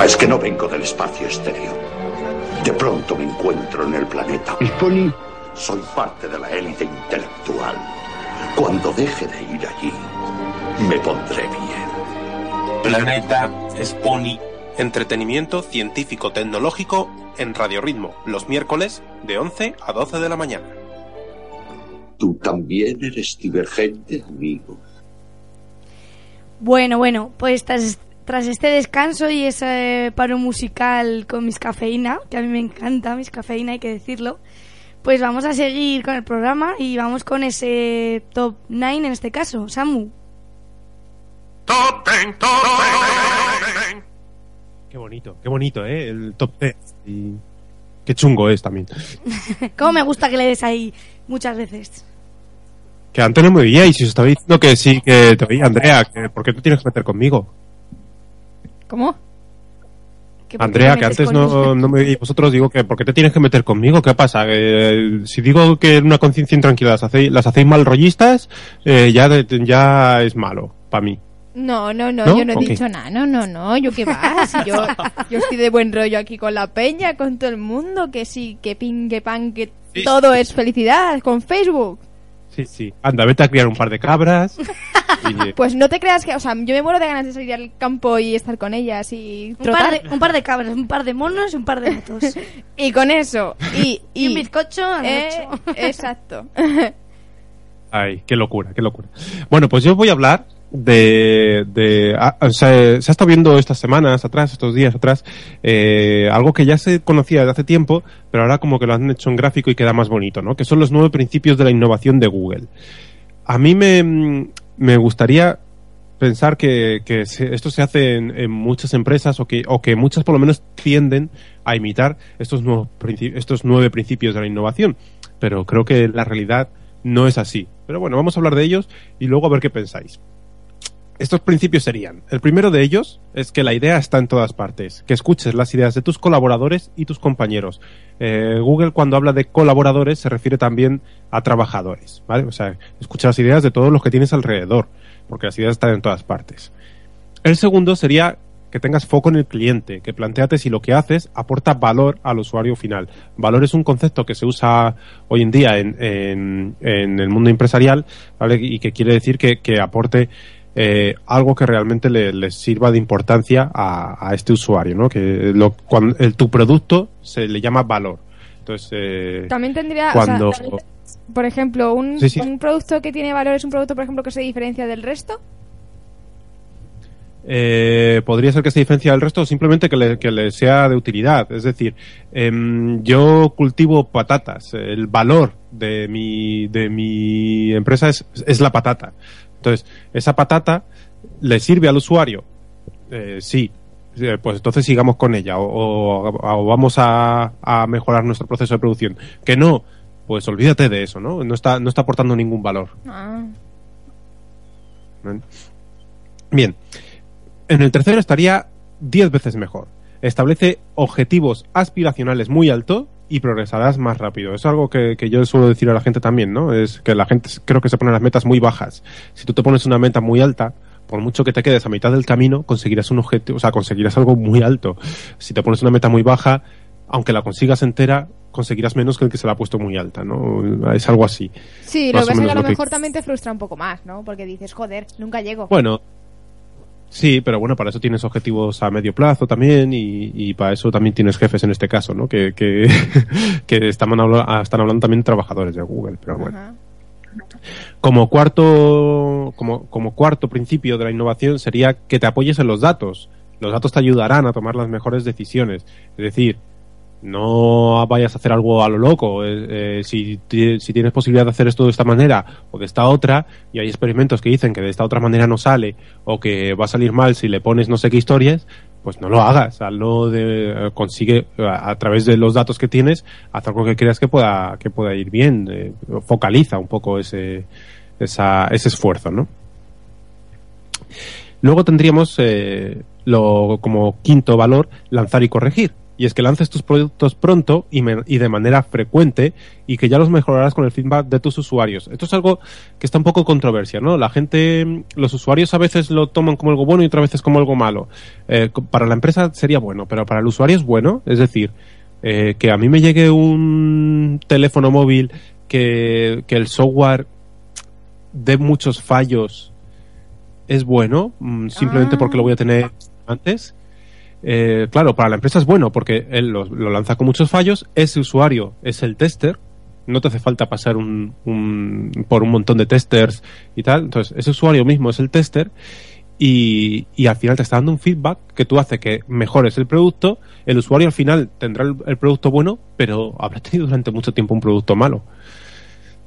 Verdad es que no vengo del espacio exterior. De pronto me encuentro en el planeta. Spony, Soy parte de la élite intelectual. Cuando deje de ir allí, me pondré bien. Planeta Spony. Entretenimiento científico-tecnológico en Radio Ritmo, los miércoles de 11 a 12 de la mañana. Tú también eres divergente, amigo. Bueno, bueno, pues tras, tras este descanso y ese paro musical con mis cafeína, que a mí me encanta mis cafeína, hay que decirlo, pues vamos a seguir con el programa y vamos con ese top 9 en este caso. Samu. Top 10, top 10. Qué bonito, qué bonito, ¿eh? El top 10. Y qué chungo es también. *laughs* ¿Cómo me gusta que le des ahí muchas veces? Que antes no me veía y si os estaba diciendo que sí, que te veía, Andrea, que ¿por qué te tienes que meter conmigo? ¿Cómo? ¿Que por qué Andrea, que antes no, no me y vosotros digo que ¿por qué te tienes que meter conmigo? ¿Qué pasa? Que, si digo que en una conciencia intranquila las hacéis, las hacéis mal rollistas, eh, ya, ya es malo para mí. No, no, no, ¿No? yo no he dicho nada, no, no, no, yo qué va, si yo, yo estoy de buen rollo aquí con la peña, con todo el mundo, que sí, que pin, que pan, que Sí, todo es felicidad, con Facebook. Sí, sí. Anda, vete a criar un par de cabras. *laughs* y, Pues no te creas que, o sea, yo me muero de ganas de salir al campo y estar con ellas y Un par, de, un par de cabras, un par de monos y un par de gatos. *laughs* Y con eso, y, *laughs* y un bizcocho al eh, ocho. exacto. Ay, qué locura, qué locura. Bueno, pues yo voy a hablar de... ah, se ha estado viendo estas semanas atrás, estos días atrás, eh, algo que ya se conocía desde hace tiempo, pero ahora como que lo han hecho en gráfico y queda más bonito, ¿no? Que son los nueve principios de la innovación de Google. A mí me, me gustaría pensar que, que esto se hace en, muchas empresas o que, o que muchas por lo menos tienden a imitar estos, nuevos estos nueve principios de la innovación. Pero creo que la realidad no es así. Pero bueno, vamos a hablar de ellos y luego a ver qué pensáis. Estos principios serían, el primero de ellos es que la idea está en todas partes, que escuches las ideas de tus colaboradores y tus compañeros. Eh, Google cuando habla de colaboradores se refiere también a trabajadores, ¿vale? O sea, escucha las ideas de todos los que tienes alrededor, porque las ideas están en todas partes. El segundo sería que tengas foco en el cliente, que planteate si lo que haces aporta valor al usuario final. Valor es un concepto que se usa hoy en día en, en- en el mundo empresarial, ¿vale? Y que quiere decir que, que aporte eh, algo que realmente le, le sirva de importancia a, a este usuario, ¿no? Que lo, cuando, el- tu producto se le llama valor. Entonces, eh, También tendría, cuando... o sea, por ejemplo, un, Sí, sí. un producto que tiene valor es un producto, por ejemplo, que se diferencia del resto. Eh, podría ser que se diferencia del resto simplemente que le, que le sea de utilidad. Es decir, em, yo cultivo patatas. El valor de mi, de mi empresa es, es la patata. Entonces, esa patata le sirve al usuario. Eh, sí. Eh, Pues entonces sigamos con ella o, o- o vamos a, a mejorar nuestro proceso de producción. Que no, pues olvídate de eso, ¿no? No está, no está aportando ningún valor. Ah. Bien. En el tercero estaría 10 veces mejor. Establece objetivos aspiracionales muy altos y progresarás más rápido. Es algo que, que yo suelo decir a la gente también, ¿no? Es que la gente creo que se pone las metas muy bajas. Si tú te pones una meta muy alta, por mucho que te quedes a mitad del camino, conseguirás un objetivo, o sea, conseguirás algo muy alto. Si te pones una meta muy baja, aunque la consigas entera, conseguirás menos que el que se la ha puesto muy alta, ¿no? Es algo así. Sí, lo que pasa es que a lo que- mejor también te frustra un poco más, ¿no? Porque dices, joder, nunca llego. Bueno, sí, pero bueno, para eso tienes objetivos a medio plazo también y, y para eso también tienes jefes en este caso, ¿no? Que, que, *laughs* que están, habla- están hablando también trabajadores de Google, pero bueno. Ajá. Como cuarto, como, como cuarto principio de la innovación sería que te apoyes en los datos. Los datos te ayudarán a tomar las mejores decisiones. Es decir, no vayas a hacer algo a lo loco. Eh, eh, si, ti- si tienes posibilidad de hacer esto de esta manera o de esta otra, y hay experimentos que dicen que de esta otra manera no sale o que va a salir mal si le pones no sé qué historias, pues no lo hagas. Hazlo de, eh, consigue a, través de los datos que tienes, haz algo que creas que pueda, que pueda ir bien. focaliza un poco ese, ese esfuerzo, ¿no? Luego tendríamos lo, como quinto valor lanzar y corregir. Y es que lances tus productos pronto y, me- y de manera frecuente y que ya los mejorarás con el feedback de tus usuarios. Esto es algo que está un poco controversia, ¿no? La gente, los usuarios a veces lo toman como algo bueno y otras veces como algo malo. Eh, para la empresa sería bueno, pero para el usuario es bueno, es decir, eh, que a mí me llegue un teléfono móvil que, que el software dé muchos fallos es bueno, mm, simplemente porque lo voy a tener antes. Eh, claro, para la empresa es bueno porque él lo, lo lanza con muchos fallos, ese usuario es el tester, no te hace falta pasar un, un- por un montón de testers y tal, entonces ese usuario mismo es el tester y, y al final te está dando un feedback que tú hace que mejores el producto, el usuario al final tendrá el, el producto bueno, pero habrá *laughs* tenido durante mucho tiempo un producto malo.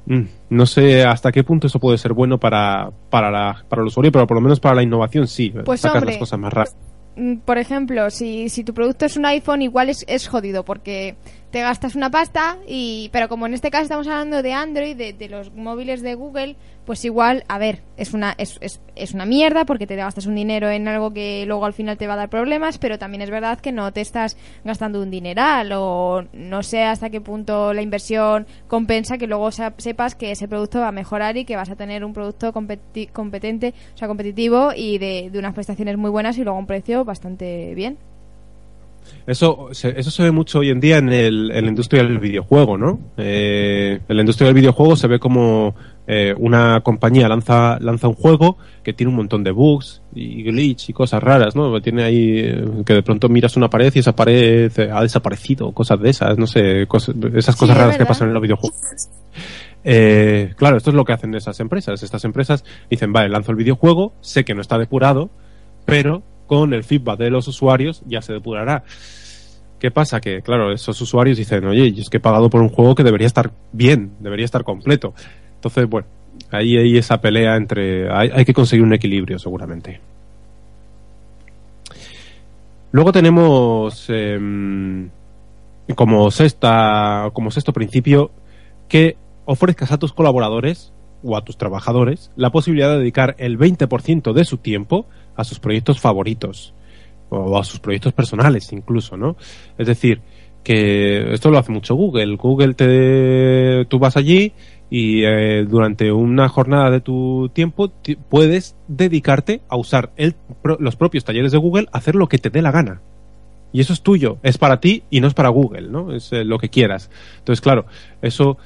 Mm, No sé hasta qué punto eso puede ser bueno para, para, la, para el usuario, pero por lo menos para la innovación sí. Pues, sacas hombre, las cosas más rápido. Mm, Por ejemplo, si, si tu producto es un iPhone, igual es, es jodido porque te gastas una pasta y pero como en este caso estamos hablando de Android, de, los móviles de Google, pues igual, a ver, es una es, es, es una mierda porque te gastas un dinero en algo que luego al final te va a dar problemas, pero también es verdad que no te estás gastando un dineral o no sé hasta qué punto la inversión compensa que luego sepas que ese producto va a mejorar y que vas a tener un producto competi- competente, o sea, competitivo y de, de unas prestaciones muy buenas y luego un precio bastante bien. Eso se, eso se ve mucho hoy en día en, el, en la industria del videojuego, ¿no? Eh, en la industria del videojuego se ve como eh, una compañía lanza, lanza un juego que tiene un montón de bugs y glitch y cosas raras, ¿no? Tiene ahí eh, que de pronto miras una pared y esa pared ha desaparecido, cosas de esas, no sé, cosas- esas cosas raras que pasan en los videojuegos. Eh, claro, esto es lo que hacen esas empresas. Estas empresas dicen, vale, lanzo el videojuego, sé que no está depurado, pero con el feedback de los usuarios ya se depurará. ¿Qué pasa? Que, claro, esos usuarios dicen, oye, yo es que he pagado por un juego que debería estar bien, debería estar completo. Entonces, bueno, ahí hay esa pelea entre... Hay, que conseguir un equilibrio, seguramente. Luego tenemos em, como sexta, como sexto principio que ofrezcas a tus colaboradores o a tus trabajadores la posibilidad de dedicar el 20% de su tiempo a sus proyectos favoritos o a sus proyectos personales incluso, ¿no? Es decir, que esto lo hace mucho Google. Google te tú vas allí y eh, durante una jornada de tu tiempo ti- puedes dedicarte a usar el, los propios talleres de Google a hacer lo que te dé la gana. Y eso es tuyo, es para ti y no es para Google, ¿no? Es eh, lo que quieras. Entonces, claro, eso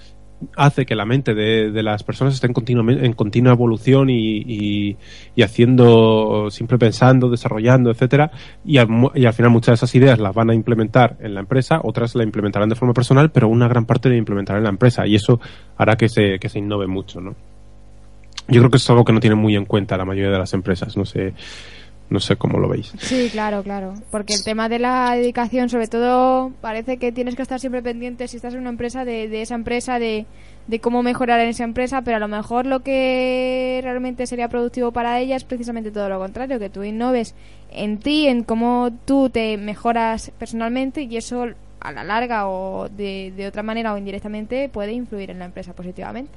hace que la mente de, de las personas esté en, continuamente- en continua evolución y, y, y haciendo, siempre pensando, desarrollando, etcétera, y al, y al final muchas de esas ideas las van a implementar en la empresa, otras la implementarán de forma personal, pero una gran parte la implementarán en la empresa y eso hará que se, que se innove mucho, ¿no? Yo creo que eso es algo que no tienen muy en cuenta la mayoría de las empresas, no sé, no sé cómo lo veis. Sí, claro, claro. Porque el tema de la dedicación, sobre todo, parece que tienes que estar siempre pendiente si estás en una empresa de, de esa empresa, de, de cómo mejorar en esa empresa, pero a lo mejor lo que realmente sería productivo para ella es precisamente todo lo contrario, que tú innoves en ti, en cómo tú te mejoras personalmente y eso a la larga o de, de otra manera o indirectamente puede influir en la empresa positivamente.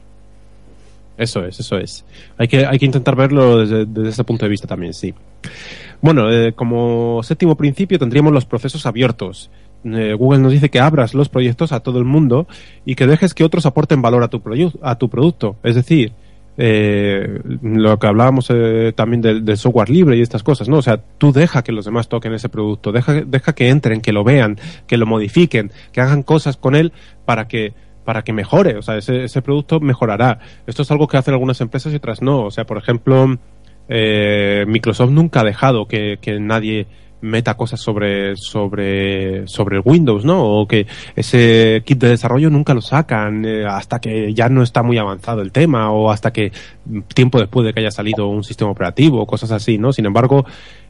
Eso es, eso es. Hay que, hay que intentar verlo desde, ese punto de vista también, sí. Bueno, eh, como séptimo principio tendríamos los procesos abiertos. Eh, Google nos dice que abras los proyectos a todo el mundo y que dejes que otros aporten valor a tu, a tu producto. Es decir, eh, lo que hablábamos eh, también del, del software libre y estas cosas, ¿no? O sea, tú deja que los demás toquen ese producto, deja, deja que entren, que lo vean, que lo modifiquen, que hagan cosas con él para que para que mejore, o sea, ese, ese producto mejorará. Esto es algo que hacen algunas empresas y otras no. O sea, por ejemplo, eh, Microsoft nunca ha dejado que, nadie meta cosas sobre, sobre, sobre Windows, ¿no? O que ese kit de desarrollo nunca lo sacan eh, hasta que ya no está muy avanzado el tema o hasta que tiempo después de que haya salido un sistema operativo o cosas así, ¿no? Sin embargo,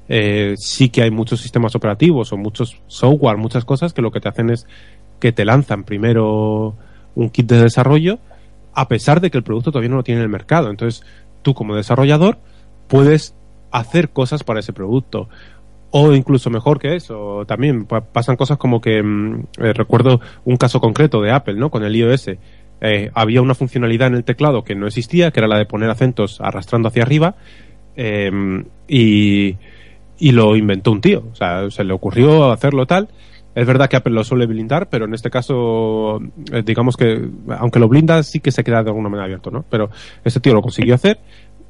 eh, sí que hay muchos sistemas operativos o muchos software, muchas cosas que lo que te hacen es que te lanzan primero un kit de desarrollo a pesar de que el producto todavía no lo tiene en el mercado. Entonces, tú como desarrollador puedes hacer cosas para ese producto. O incluso mejor que eso, también pa- pasan cosas como que mm, eh, recuerdo un caso concreto de Apple, ¿no? Con el iOS. Eh, había una funcionalidad en el teclado que no existía, que era la de poner acentos arrastrando hacia arriba, eh, y, y lo inventó un tío. O sea, se le ocurrió hacerlo tal, Es verdad que Apple lo suele blindar, pero en este caso, eh, digamos que, aunque lo blinda, sí que se queda de alguna manera abierto, ¿no? Pero este tío lo consiguió hacer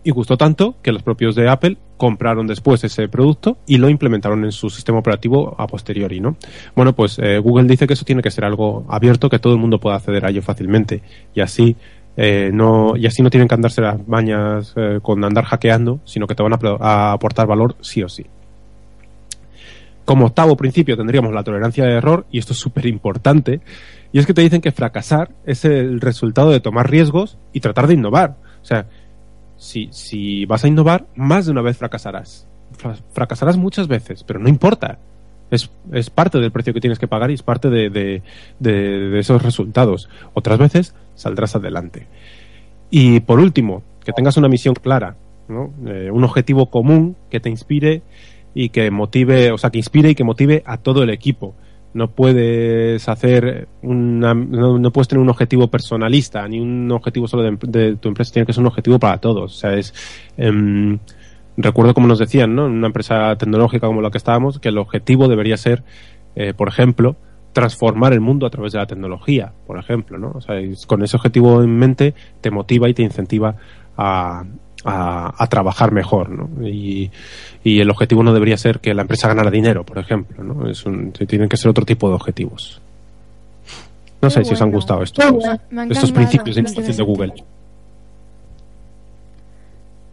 y gustó tanto que los propios de Apple compraron después ese producto y lo implementaron en su sistema operativo a posteriori, ¿no? Bueno, pues eh, Google dice que eso tiene que ser algo abierto, que todo el mundo pueda acceder a ello fácilmente y así eh, no y así no tienen que andarse las bañas eh, con andar hackeando, sino que te van a aportar valor sí o sí. Como octavo principio tendríamos la tolerancia de error, y esto es súper importante, y es que te dicen que fracasar es el resultado de tomar riesgos y tratar de innovar. O sea, si, si vas a innovar, más de una vez fracasarás. Fra- Fracasarás muchas veces, pero no importa. Es, es parte del precio que tienes que pagar y es parte de, de- de- de esos resultados. Otras veces saldrás adelante. Y por último, que tengas una misión clara, ¿no? Eh, un objetivo común que te inspire y que motive, o sea, que inspire y que motive a todo el equipo. No puedes hacer una, no, puedes tener un objetivo personalista ni un objetivo solo de, tu empresa, tiene que ser un objetivo para todos. O sea, es, em, recuerdo como nos decían, ¿no? En una empresa tecnológica como la que estábamos, que el objetivo debería ser, eh, por ejemplo, transformar el mundo a través de la tecnología, por ejemplo, ¿no? O sea, con ese objetivo en mente te motiva y te incentiva a, a, a trabajar mejor, ¿no? Y, y el objetivo no debería ser que la empresa ganara dinero, por ejemplo, ¿no? Es un, tienen que ser otro tipo de objetivos. No Qué sé si os han gustado estos, bueno. Estos principios de innovación de Google.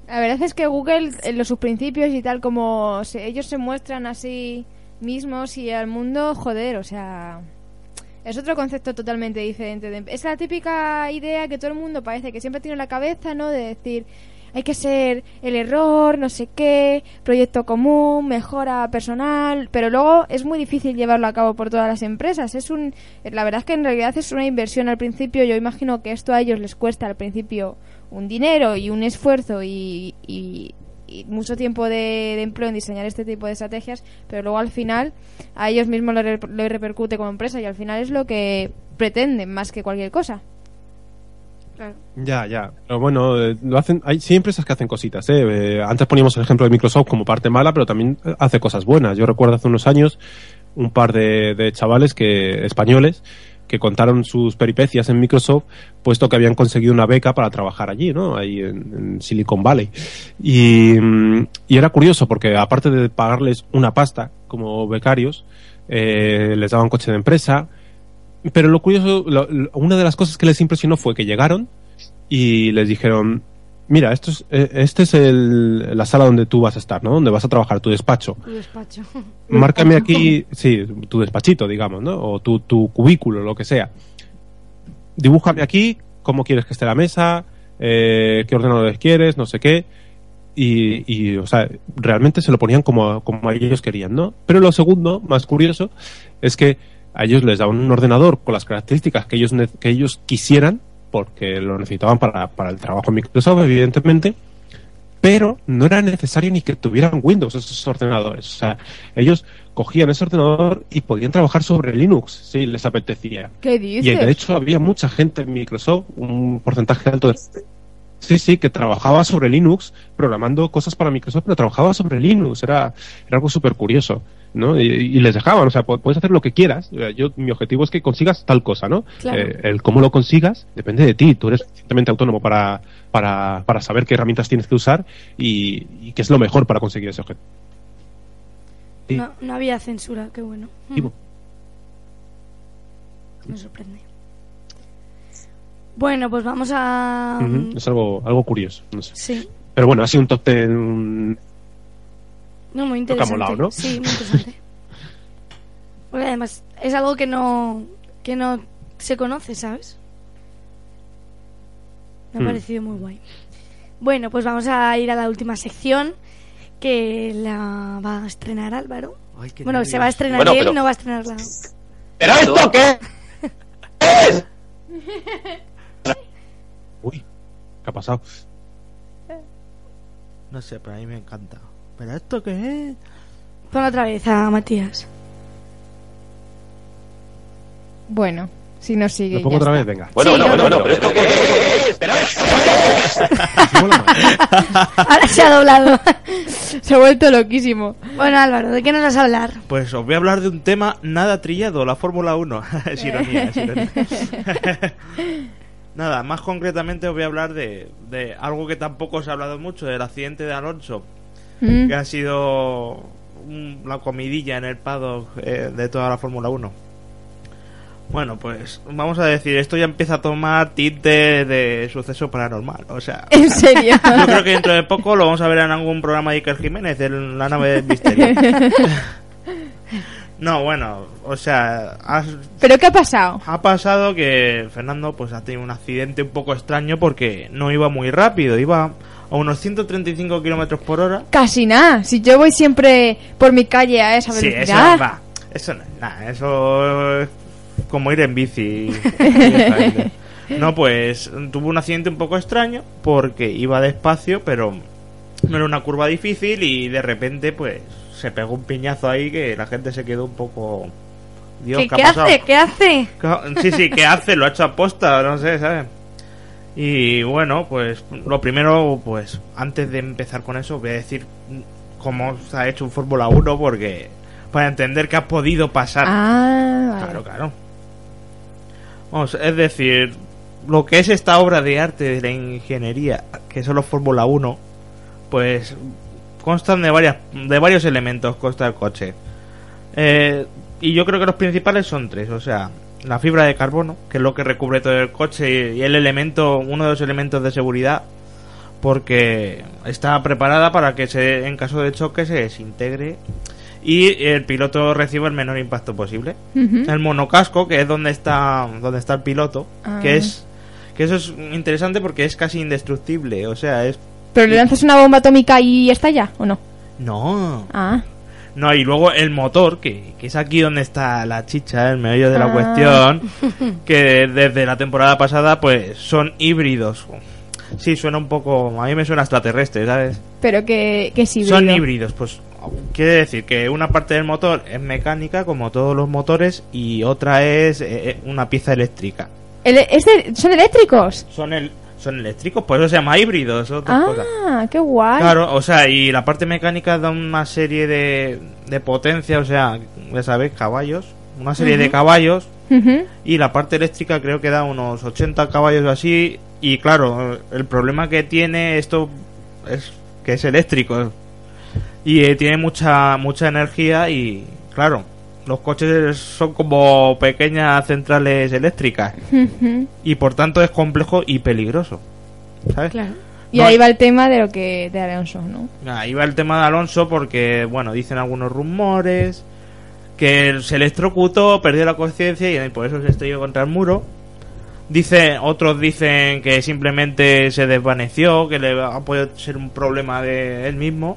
La verdad es que Google, en los sus principios y tal, como se- ellos se muestran así mismos y al mundo, joder, o sea. Es otro concepto totalmente diferente. de- es la típica idea que todo el mundo parece que siempre tiene en la cabeza, ¿no? De decir, hay que ser el error, no sé qué, proyecto común, mejora personal, pero luego es muy difícil llevarlo a cabo por todas las empresas. Es un, la verdad es que en realidad es una inversión al principio. Yo imagino que esto a ellos les cuesta al principio un dinero y un esfuerzo y, y- y mucho tiempo de, de empleo en diseñar este tipo de estrategias, pero luego al final a ellos mismos lo repercute como empresa y al final es lo que pretenden más que cualquier cosa. Ya, ya. Pero bueno, eh, lo hacen. Hay sí empresas que hacen cositas. ¿eh? Eh, antes poníamos el ejemplo de Microsoft como parte mala, pero también eh, hace cosas buenas. Yo recuerdo hace unos años un par de, de chavales que españoles que contaron sus peripecias en Microsoft, puesto que habían conseguido una beca para trabajar allí, ¿no? Ahí en, en Silicon Valley. Y, mm, y era curioso porque aparte de pagarles una pasta como becarios, eh, les daban coche de empresa, pero lo curioso, lo- lo- una de las cosas que les impresionó fue que llegaron y les dijeron, mira, esto es, eh, este es el, la sala donde tú vas a estar, ¿no? Donde vas a trabajar, tu despacho. Tu despacho. Márcame aquí, *laughs* sí, tu despachito, digamos, ¿no? O tu, tu cubículo, lo que sea. Dibújame aquí cómo quieres que esté la mesa, eh, qué ordenadores quieres, no sé qué. Y, y, o sea, realmente se lo ponían como, como ellos querían, ¿no? Pero lo segundo, más curioso, es que a ellos les daban un ordenador con las características que ellos, que ellos quisieran, porque lo necesitaban para, para el trabajo en Microsoft, evidentemente, pero no era necesario ni que tuvieran Windows esos ordenadores. O sea, ellos cogían ese ordenador y podían trabajar sobre Linux si les apetecía. ¿Qué Y dices? de hecho había mucha gente en Microsoft, un porcentaje alto de... Sí, sí, que trabajaba sobre Linux, programando cosas para Microsoft, pero trabajaba sobre Linux. Era, era algo súper curioso, ¿no? Y, y les dejaban, o sea, pu- puedes hacer lo que quieras. Yo, mi objetivo es que consigas tal cosa, ¿no? Claro. Eh, el cómo lo consigas depende de ti. Tú eres suficientemente autónomo para, para, para saber qué herramientas tienes que usar y, y qué es lo mejor para conseguir ese objetivo. Sí. No, no había censura, qué bueno. Digo, Me sorprende. Bueno, pues vamos a... ujú, Es algo, algo curioso, no sé. Sí. Pero bueno, ha sido un top ten No, muy Lo que ha interesante. molado, ¿no? Sí, muy interesante. *laughs* Porque además es algo que no que no se conoce, ¿sabes? Me ha Hmm. parecido muy guay. Bueno, pues vamos a ir a la última sección que la va a estrenar Álvaro. Ay, qué Bueno, se va a nervios. estrenar Bueno, él, pero- no va a estrenarla. ¿Pero esto qué? *laughs* Uy, ¿qué ha pasado? No sé, pero a mí me encanta. ¿Pero esto qué es? Pon otra vez a Matías. Bueno, si no sigue. ¿Lo pongo ya otra está. vez? Venga. Bueno, Sí, bueno, no, bueno, no, bueno, ¿pero esto qué es? ¿Pero esto qué es? Mola más. *laughs* Ahora se ha doblado. *laughs* Se ha vuelto loquísimo. Bueno, Álvaro, ¿de qué nos vas a hablar? Pues os voy a hablar de un tema nada trillado, la Fórmula 1. *laughs* es ironía, es ironía. Nada, más concretamente os voy a hablar de, de algo que tampoco se ha hablado mucho, del accidente de Alonso, Mm. que ha sido la comidilla en el paddock eh, de toda la Fórmula 1. Bueno, pues vamos a decir, esto ya empieza a tomar tinte de suceso paranormal, o sea... *laughs* ¿En serio? *laughs* Yo creo que dentro de poco lo vamos a ver en algún programa de Iker Jiménez, en la nave del misterio. *laughs* No, bueno, o sea, has- ¿Pero qué ha pasado? ha pasado que Fernando pues ha tenido un accidente un poco extraño porque no iba muy rápido, iba a unos 135 kilómetros por hora. Casi nada. Si yo voy siempre por mi calle a esa Sí, eso velocidad. va, eso no es nada, eso es como ir en bici. *laughs* no, pues tuvo un accidente un poco extraño porque iba despacio, pero no era una curva difícil y de repente pues se pegó un piñazo ahí que la gente se quedó un poco... Dios, ¿Qué, ¿qué ha qué hace? ¿Qué hace? Sí, sí, ¿qué hace? Lo ha hecho aposta, no sé, ¿sabes? Y bueno, pues lo primero, pues antes de empezar con eso, voy a decir cómo se ha hecho un Fórmula 1 porque para entender qué ha podido pasar. Ah, vale. Claro, claro. Vamos, es decir, lo que es esta obra de arte de la ingeniería, que son los Fórmula 1, pues constan de varias de varios elementos consta el coche. Eh, y yo creo que los principales son tres, o sea, la fibra de carbono, que es lo que recubre todo el coche y el elemento, uno de los elementos de seguridad, porque está preparada para que se, en caso de choque se desintegre y el piloto reciba el menor impacto posible. El monocasco, que es donde está donde está el piloto, Ah. que es que eso es interesante porque es casi indestructible, o sea, es ¿Pero le lanzas una bomba atómica y estalla o no? no, Ah. no y luego el motor, que, que es aquí donde está la chicha, el meollo de la Ah. cuestión, *laughs* que desde la temporada pasada pues son híbridos. Sí, suena un poco, a mí me suena extraterrestre, ¿sabes? Pero que, que sí. Son híbridos, pues quiere decir que una parte del motor es mecánica como todos los motores y otra es eh, eh, una pieza eléctrica. ¿Son eléctricos? Son el son eléctricos, por eso se llama híbridos, otra cosa. Ah, qué guay. Claro, o sea, y la parte mecánica da una serie de, de potencia, o sea, ya sabéis, caballos, una serie de caballos, y la parte eléctrica creo que da unos 80 caballos o así, y claro, el problema que tiene esto es que es eléctrico, y eh, tiene mucha, mucha energía, y claro, los coches son como pequeñas centrales eléctricas, y por tanto es complejo y peligroso, ¿sabes? Claro. Y No, ahí va el tema de lo que de Alonso, ¿no? Ahí va el tema de Alonso porque, bueno, dicen algunos rumores que se electrocutó, perdió la conciencia y por eso se estrelló contra el muro. Dice, otros dicen que simplemente se desvaneció, que le ha podido ser un problema de él mismo.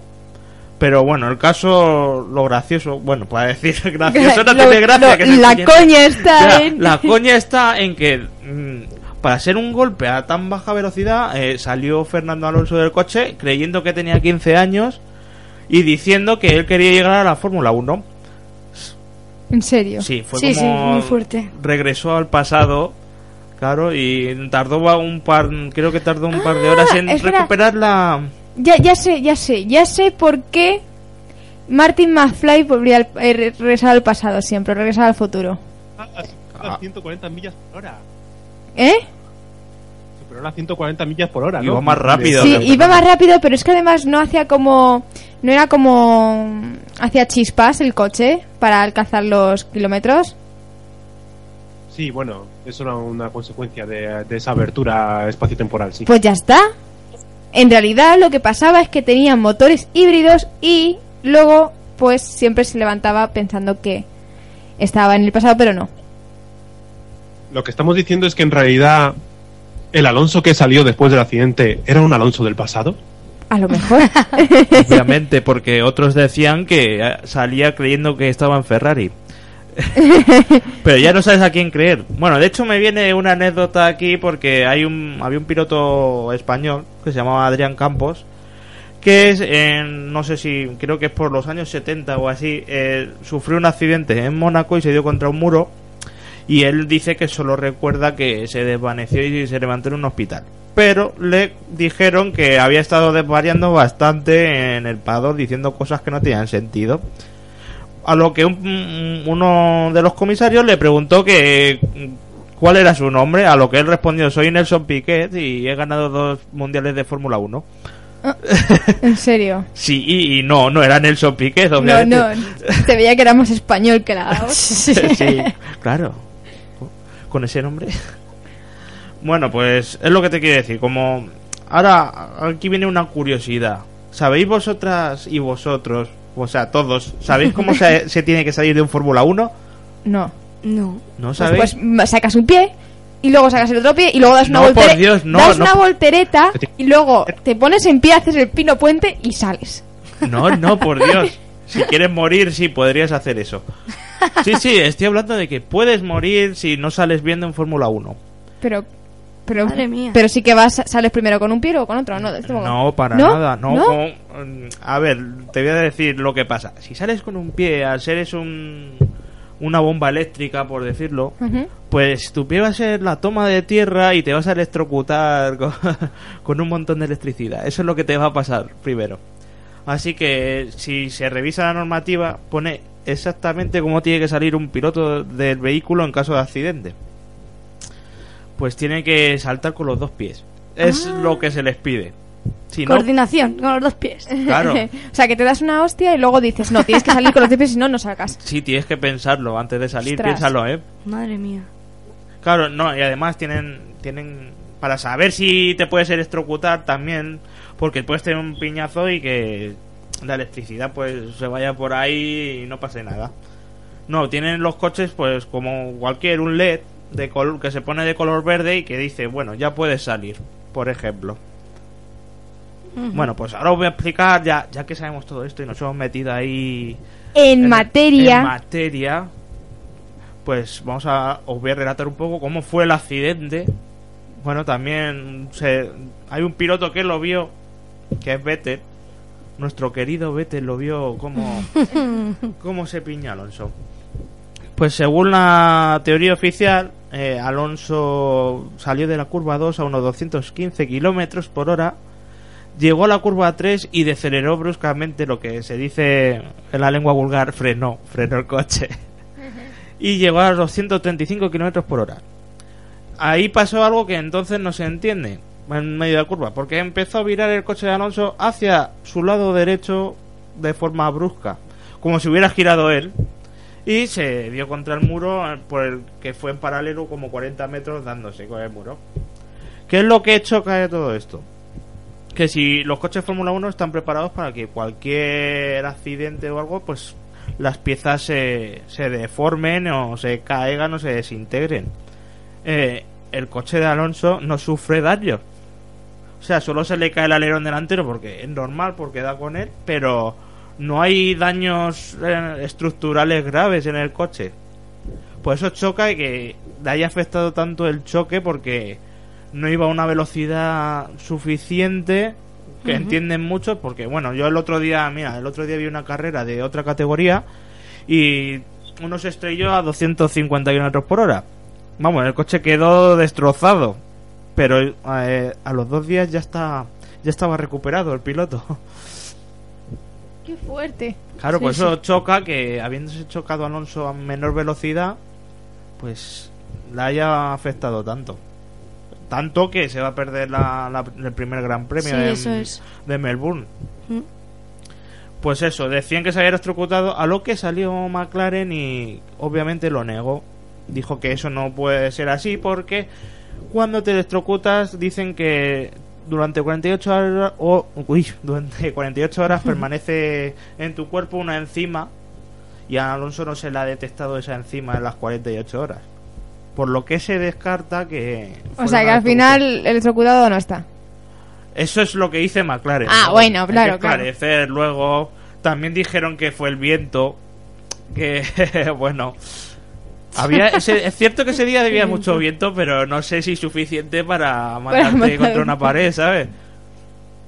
Pero bueno, el caso, lo gracioso, bueno, para decir *laughs* gracioso no *laughs* Lo- tiene gracia. lo- que la coña está Ya, en- La coña *laughs* está en que mm, para ser un golpe a tan baja velocidad eh, salió Fernando Alonso del coche creyendo que tenía 15 años y diciendo que él quería llegar a la Fórmula 1. ¿En serio? Sí, fue Sí, sí, muy fuerte. regresó al pasado, claro, y tardó un par, creo que tardó un par de horas en Ah, espera. recuperar la Ya, ya sé, ya sé, ya sé por qué Martin McFly volvía al, eh, re- regresaba al pasado siempre, regresaba al futuro. A 140 millas por hora. ¿Eh? Superó las 140 millas por hora, Iba ¿no? más rápido. Sí, iba más rápido, pero es que además no hacía como... No era como... Hacía chispas el coche para alcanzar los kilómetros. Sí, bueno, es una, una consecuencia de, de esa abertura espaciotemporal, sí. Pues ya está. En realidad lo que pasaba es que tenían motores híbridos y luego pues siempre se levantaba pensando que estaba en el pasado, pero no. Lo que estamos diciendo es que en realidad el Alonso que salió después del accidente era un Alonso del pasado. A lo mejor. *laughs* Obviamente, porque otros decían que eh, salía creyendo que estaba en Ferrari. *laughs* Pero ya no sabes a quién creer. Bueno, de hecho me viene una anécdota aquí porque hay un había un piloto español que se llamaba Adrián Campos que es en, no sé si creo que es por los años 70 o así eh, sufrió un accidente en Mónaco y se dio contra un muro Y él dice que solo recuerda que se desvaneció y se levantó en un hospital. Pero le dijeron que había estado desvariando bastante en el pador diciendo cosas que no tenían sentido. A lo que un- uno de los comisarios le preguntó que cuál era su nombre, a lo que él respondió soy Nelson Piquet y he ganado dos mundiales de Fórmula 1. En serio. *laughs* Sí, y, y no, no era Nelson Piquet, No, obviamente. no. Se veía que era más español que la *laughs* sí, claro. Con ese nombre. Bueno, pues es lo que te quiero decir. Como ahora aquí viene una curiosidad. ¿Sabéis vosotras y vosotros, o sea, todos, sabéis cómo se, *laughs* se tiene que salir de un Fórmula 1? No. No. ¿No Pues, sabéis? pues, sacas un pie y luego sacas el otro pie y luego das una No, por voltereta. Dios, no, das no. una voltereta y luego te pones en pie, haces el pino puente y sales. No, no, por Dios. Si quieres morir, sí, podrías hacer eso. Sí, sí, estoy hablando de que puedes morir si no sales bien en Fórmula 1. Pero pero Madre mía. pero sí que vas sales primero con un pie o con otro, no, de este. No, para ¿No? nada. No, ¿No? como- mm, a ver, te voy a decir lo que pasa. Si sales con un pie, al ser es un, una bomba eléctrica, por decirlo, pues tu pie va a ser la toma de tierra y te vas a electrocutar con, *laughs* con un montón de electricidad. Eso es lo que te va a pasar primero. Así que si se revisa la normativa, pone exactamente cómo tiene que salir un piloto del vehículo en caso de accidente. Pues tiene que saltar con los dos pies. Es Ah. lo que se les pide. Si no, Coordinación con los dos pies. Claro. *laughs* o sea, que te das una hostia y luego dices, no, tienes que salir con los dos pies si no, no sacas. sí tienes que pensarlo antes de salir, Ostras. piénsalo, ¿eh? Madre mía. Claro, no, y además tienen, tienen para saber si te puedes electrocutar también, porque puedes tener un piñazo y que la electricidad pues se vaya por ahí y no pase nada. No, tienen los coches pues como cualquier un LED de color que se pone de color verde y que dice, bueno, ya puedes salir, por ejemplo. Bueno, pues ahora os voy a explicar, ya, ya que sabemos todo esto y nos hemos metido ahí En materia. en materia, pues vamos a os voy a relatar un poco cómo fue el accidente. Bueno, también se, hay un piloto que lo vio, que es Vettel. Nuestro querido Vettel lo vio como *laughs* cómo se piña Alonso. Pues según la teoría oficial, eh, Alonso salió de la curva 2 a unos 215 kilómetros por hora, llegó a la curva 3 y deceleró bruscamente lo que se dice en la lengua vulgar, frenó, frenó el coche. *laughs* y llegó a los 235 kilómetros por hora. Ahí pasó algo que entonces no se entiende en medio de la curva, porque empezó a virar el coche de Alonso hacia su lado derecho de forma brusca, como si hubiera girado él y se dio contra el muro eh, por el que fue en paralelo como 40 metros dándose con el muro. ¿Qué es lo que choca de todo esto? Que si los coches Fórmula 1 están preparados para que cualquier accidente o algo, pues las piezas se, se deformen o se caigan o se desintegren. Eh, el coche de Alonso no sufre daños. O sea, solo se le cae el alerón delantero porque es normal, porque da con él, pero no hay daños eh, estructurales graves en el coche. Por eso choca y que le haya afectado tanto el choque porque no iba a una velocidad suficiente que entienden muchos porque bueno yo el otro día mira el otro día vi una carrera de otra categoría y uno se estrelló a 250 kilómetros por hora. Vamos el coche quedó destrozado pero eh, a los dos días ya está ya estaba recuperado el piloto *laughs* Qué fuerte. Claro, Sí, por eso choca que habiéndose chocado Alonso a menor velocidad, pues la haya afectado tanto. Tanto que se va a perder la, la- el primer Gran Premio Sí, de, eso es. de Melbourne. Mm. Pues eso, decían que se había electrocutado, a lo que salió McLaren y obviamente lo negó. Dijo que eso no puede ser así porque cuando te electrocutas dicen que durante 48 horas o uy, durante 48 horas *laughs* permanece en tu cuerpo una enzima y a Alonso no se le ha detectado esa enzima en las 48 horas. Por lo que se descarta que O sea, que al final el electrocutado no está. Eso es lo que dice McLaren. Ah, ¿no? bueno, Hay que claro, claro. luego. También dijeron que fue el viento. Que, *laughs* bueno. Había *laughs* ese- es cierto que ese día había mucho viento, pero no sé si suficiente para matarte matar- contra una pared, ¿sabes?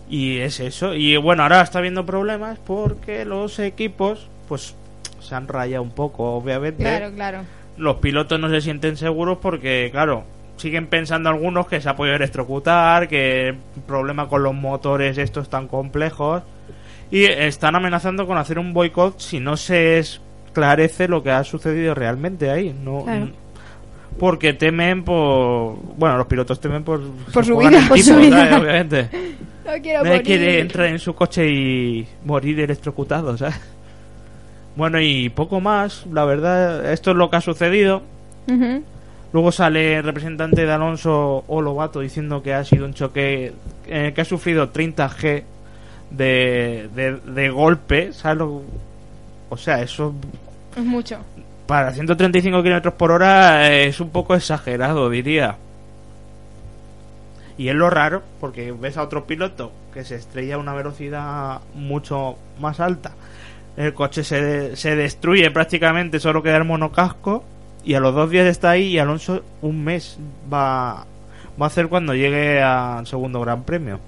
Y es eso. Y bueno, ahora está habiendo problemas porque los equipos, pues, se han rayado un poco, obviamente. Claro, claro. los pilotos no se sienten seguros porque, claro, siguen pensando algunos que se ha podido electrocutar, que el problema con los motores estos tan complejos y están amenazando con hacer un boicot si no se esclarece lo que ha sucedido realmente ahí. No, Claro. Porque temen por. Bueno, los pilotos temen por. Por su vida. Por tipo, su vida. ¿sabes? Obviamente. *laughs* No quiero Nadie quiere morir. entrar en su coche y morir electrocutado, ¿sabes? Bueno, y poco más, la verdad, esto es lo que ha sucedido. Luego sale el representante de Alonso Olovato diciendo que ha sido un choque en el que ha sufrido 30 G de, de, de golpe, ¿sabes? lo- o sea, eso Es mucho. para 135 kilómetros por hora es un poco exagerado, diría. Y es lo raro, porque ves a otro piloto que se estrella a una velocidad mucho más alta. El coche se, se destruye prácticamente, solo queda el monocasco. Y a los dos días está ahí y Alonso un mes va, va a hacer cuando llegue al segundo Gran Premio,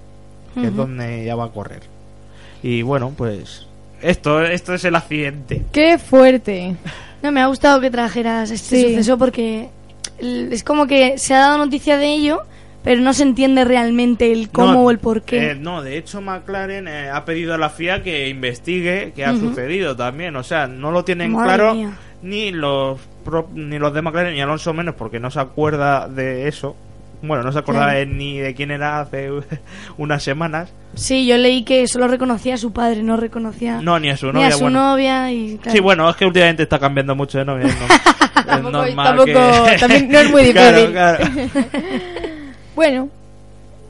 que es donde ya va a correr. Y bueno, pues esto, esto es el accidente. Qué fuerte. No, me ha gustado que trajeras este Sí. suceso porque es como que se ha dado noticia de ello, pero no se entiende realmente el cómo No, o el por qué. eh, no, de hecho McLaren eh, ha pedido a la FIA que investigue qué ha sucedido también. O sea, no lo tienen Madre claro mía. ni los pro- ni los de McLaren ni Alonso menos porque no se acuerda de eso. Bueno, no se acordaba Claro. de- ni de quién era hace *laughs* unas semanas. Sí, yo leí que solo reconocía a su padre, no reconocía No, ni a su ni novia. a su bueno. novia y claro. Sí, bueno, es que últimamente está cambiando mucho de novia. no- *laughs* es Tampoco- normal tampoco- que- también no es muy *laughs* difícil. claro. Bueno,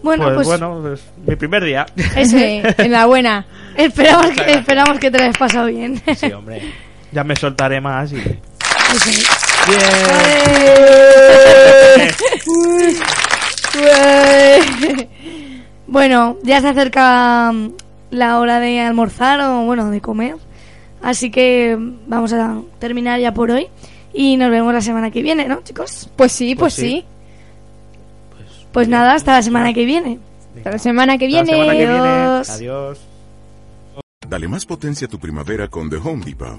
Bueno, pues, pues, bueno, pues, mi primer día. eso enhorabuena. esperamos, que, esperamos que te lo hayas pasado bien. Sí, hombre. Ya me soltaré más y... Es. Bueno, ya se acerca mm, la hora de almorzar o bueno, de comer. Así que vamos a terminar ya por hoy y nos vemos la semana que viene, ¿no, chicos? Pues sí, pues, Pues sí. sí. Pues nada, hasta la semana que viene. Hasta la semana que viene. semana que viene. Adiós. Adiós. Dale más potencia a tu primavera con The Home Depot.